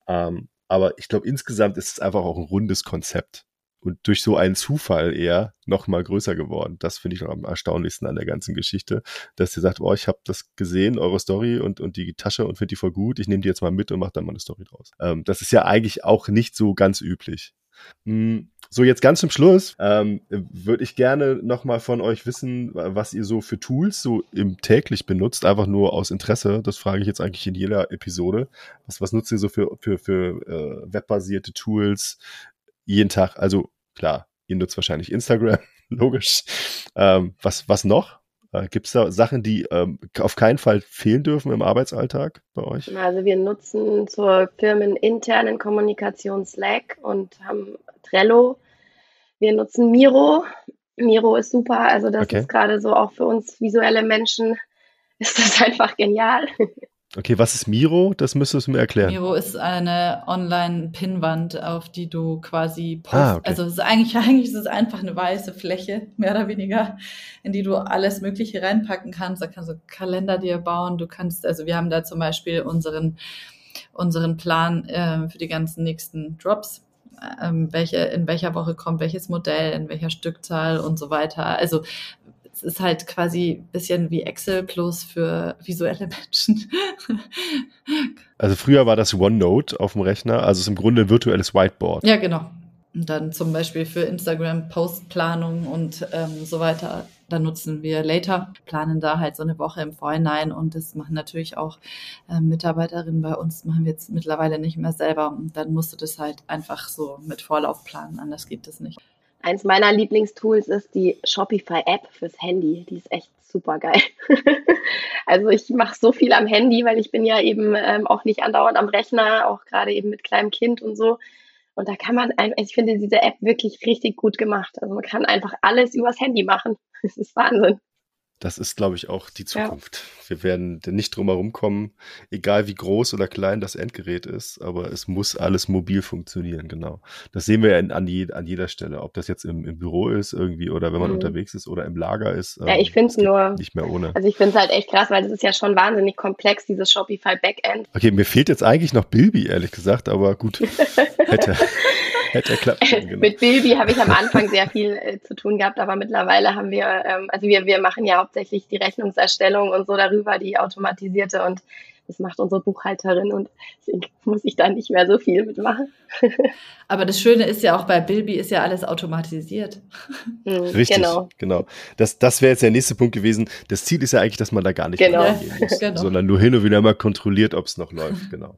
Ähm, aber ich glaube, insgesamt ist es einfach auch ein rundes Konzept und durch so einen Zufall eher noch mal größer geworden. Das finde ich noch am erstaunlichsten an der ganzen Geschichte, dass ihr sagt, oh, ich habe das gesehen, eure Story und, und die Tasche und finde die voll gut, ich nehme die jetzt mal mit und mache dann mal eine Story draus. Ähm, das ist ja eigentlich auch nicht so ganz üblich. Hm, so, jetzt ganz zum Schluss ähm, würde ich gerne noch mal von euch wissen, was ihr so für Tools so im täglich benutzt, einfach nur aus Interesse. Das frage ich jetzt eigentlich in jeder Episode. Was, was nutzt ihr so für, für, für äh, webbasierte Tools jeden Tag? Also klar, ihr nutzt wahrscheinlich Instagram, logisch. Ähm, was, was noch? Äh, Gibt es da Sachen, die ähm, auf keinen Fall fehlen dürfen im Arbeitsalltag bei euch? Also wir nutzen zur firmeninternen Kommunikation Slack und haben Trello. Wir nutzen Miro. Miro ist super. Also das okay. ist gerade so auch für uns visuelle Menschen ist das einfach genial. Okay, was ist Miro? Das müsstest du mir erklären. Miro ist eine Online-Pinnwand, auf die du quasi post. Ah, okay. Also ist eigentlich, eigentlich ist es einfach eine weiße Fläche, mehr oder weniger, in die du alles Mögliche reinpacken kannst. Da kannst du Kalender dir bauen. Du kannst, also wir haben da zum Beispiel unseren, unseren Plan äh, für die ganzen nächsten Drops. Ähm, welche, in welcher Woche kommt welches Modell, in welcher Stückzahl und so weiter. Also es ist halt quasi ein bisschen wie Excel plus für visuelle Menschen. also früher war das OneNote auf dem Rechner, also es ist im Grunde ein virtuelles Whiteboard. Ja, genau. Und dann zum Beispiel für Instagram Postplanung und ähm, so weiter. Da nutzen wir Later, planen da halt so eine Woche im Vorhinein und das machen natürlich auch äh, Mitarbeiterinnen bei uns, machen wir jetzt mittlerweile nicht mehr selber. Und dann musst du das halt einfach so mit Vorlauf planen, anders geht das nicht. Eins meiner Lieblingstools ist die Shopify-App fürs Handy. Die ist echt super geil. also ich mache so viel am Handy, weil ich bin ja eben ähm, auch nicht andauernd am Rechner, auch gerade eben mit kleinem Kind und so. Und da kann man, einfach, ich finde diese App wirklich richtig gut gemacht. Also man kann einfach alles übers Handy machen. Das ist Wahnsinn. Das ist, glaube ich, auch die Zukunft. Ja. Wir werden nicht drum herum kommen, egal wie groß oder klein das Endgerät ist, aber es muss alles mobil funktionieren, genau. Das sehen wir ja an, je, an jeder Stelle, ob das jetzt im, im Büro ist irgendwie oder wenn man mhm. unterwegs ist oder im Lager ist. Ja, ich ähm, finde es nur nicht mehr ohne. Also ich finde es halt echt krass, weil das ist ja schon wahnsinnig komplex, dieses Shopify Backend. Okay, mir fehlt jetzt eigentlich noch Bilby, ehrlich gesagt, aber gut. hätte, Hätte klappen können, genau. Mit Bilby habe ich am Anfang sehr viel äh, zu tun gehabt, aber mittlerweile haben wir, ähm, also wir, wir machen ja hauptsächlich die Rechnungserstellung und so darüber, die automatisierte und das macht unsere Buchhalterin und deswegen muss ich da nicht mehr so viel mitmachen. Aber das Schöne ist ja auch bei Bilby ist ja alles automatisiert. Mhm, Richtig, genau. genau. Das, das wäre jetzt der nächste Punkt gewesen. Das Ziel ist ja eigentlich, dass man da gar nicht genau. muss, genau. sondern nur hin und wieder mal kontrolliert, ob es noch läuft. Genau.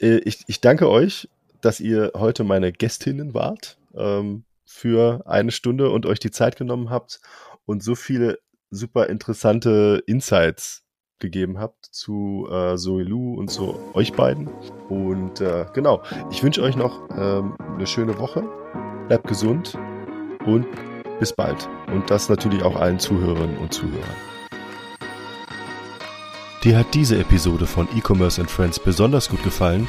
Äh, ich, ich danke euch dass ihr heute meine Gästinnen wart ähm, für eine Stunde und euch die Zeit genommen habt und so viele super interessante Insights gegeben habt zu äh, Zoe Lu und zu euch beiden. Und äh, genau, ich wünsche euch noch ähm, eine schöne Woche. Bleibt gesund und bis bald. Und das natürlich auch allen Zuhörerinnen und Zuhörern. Dir hat diese Episode von E-Commerce and Friends besonders gut gefallen?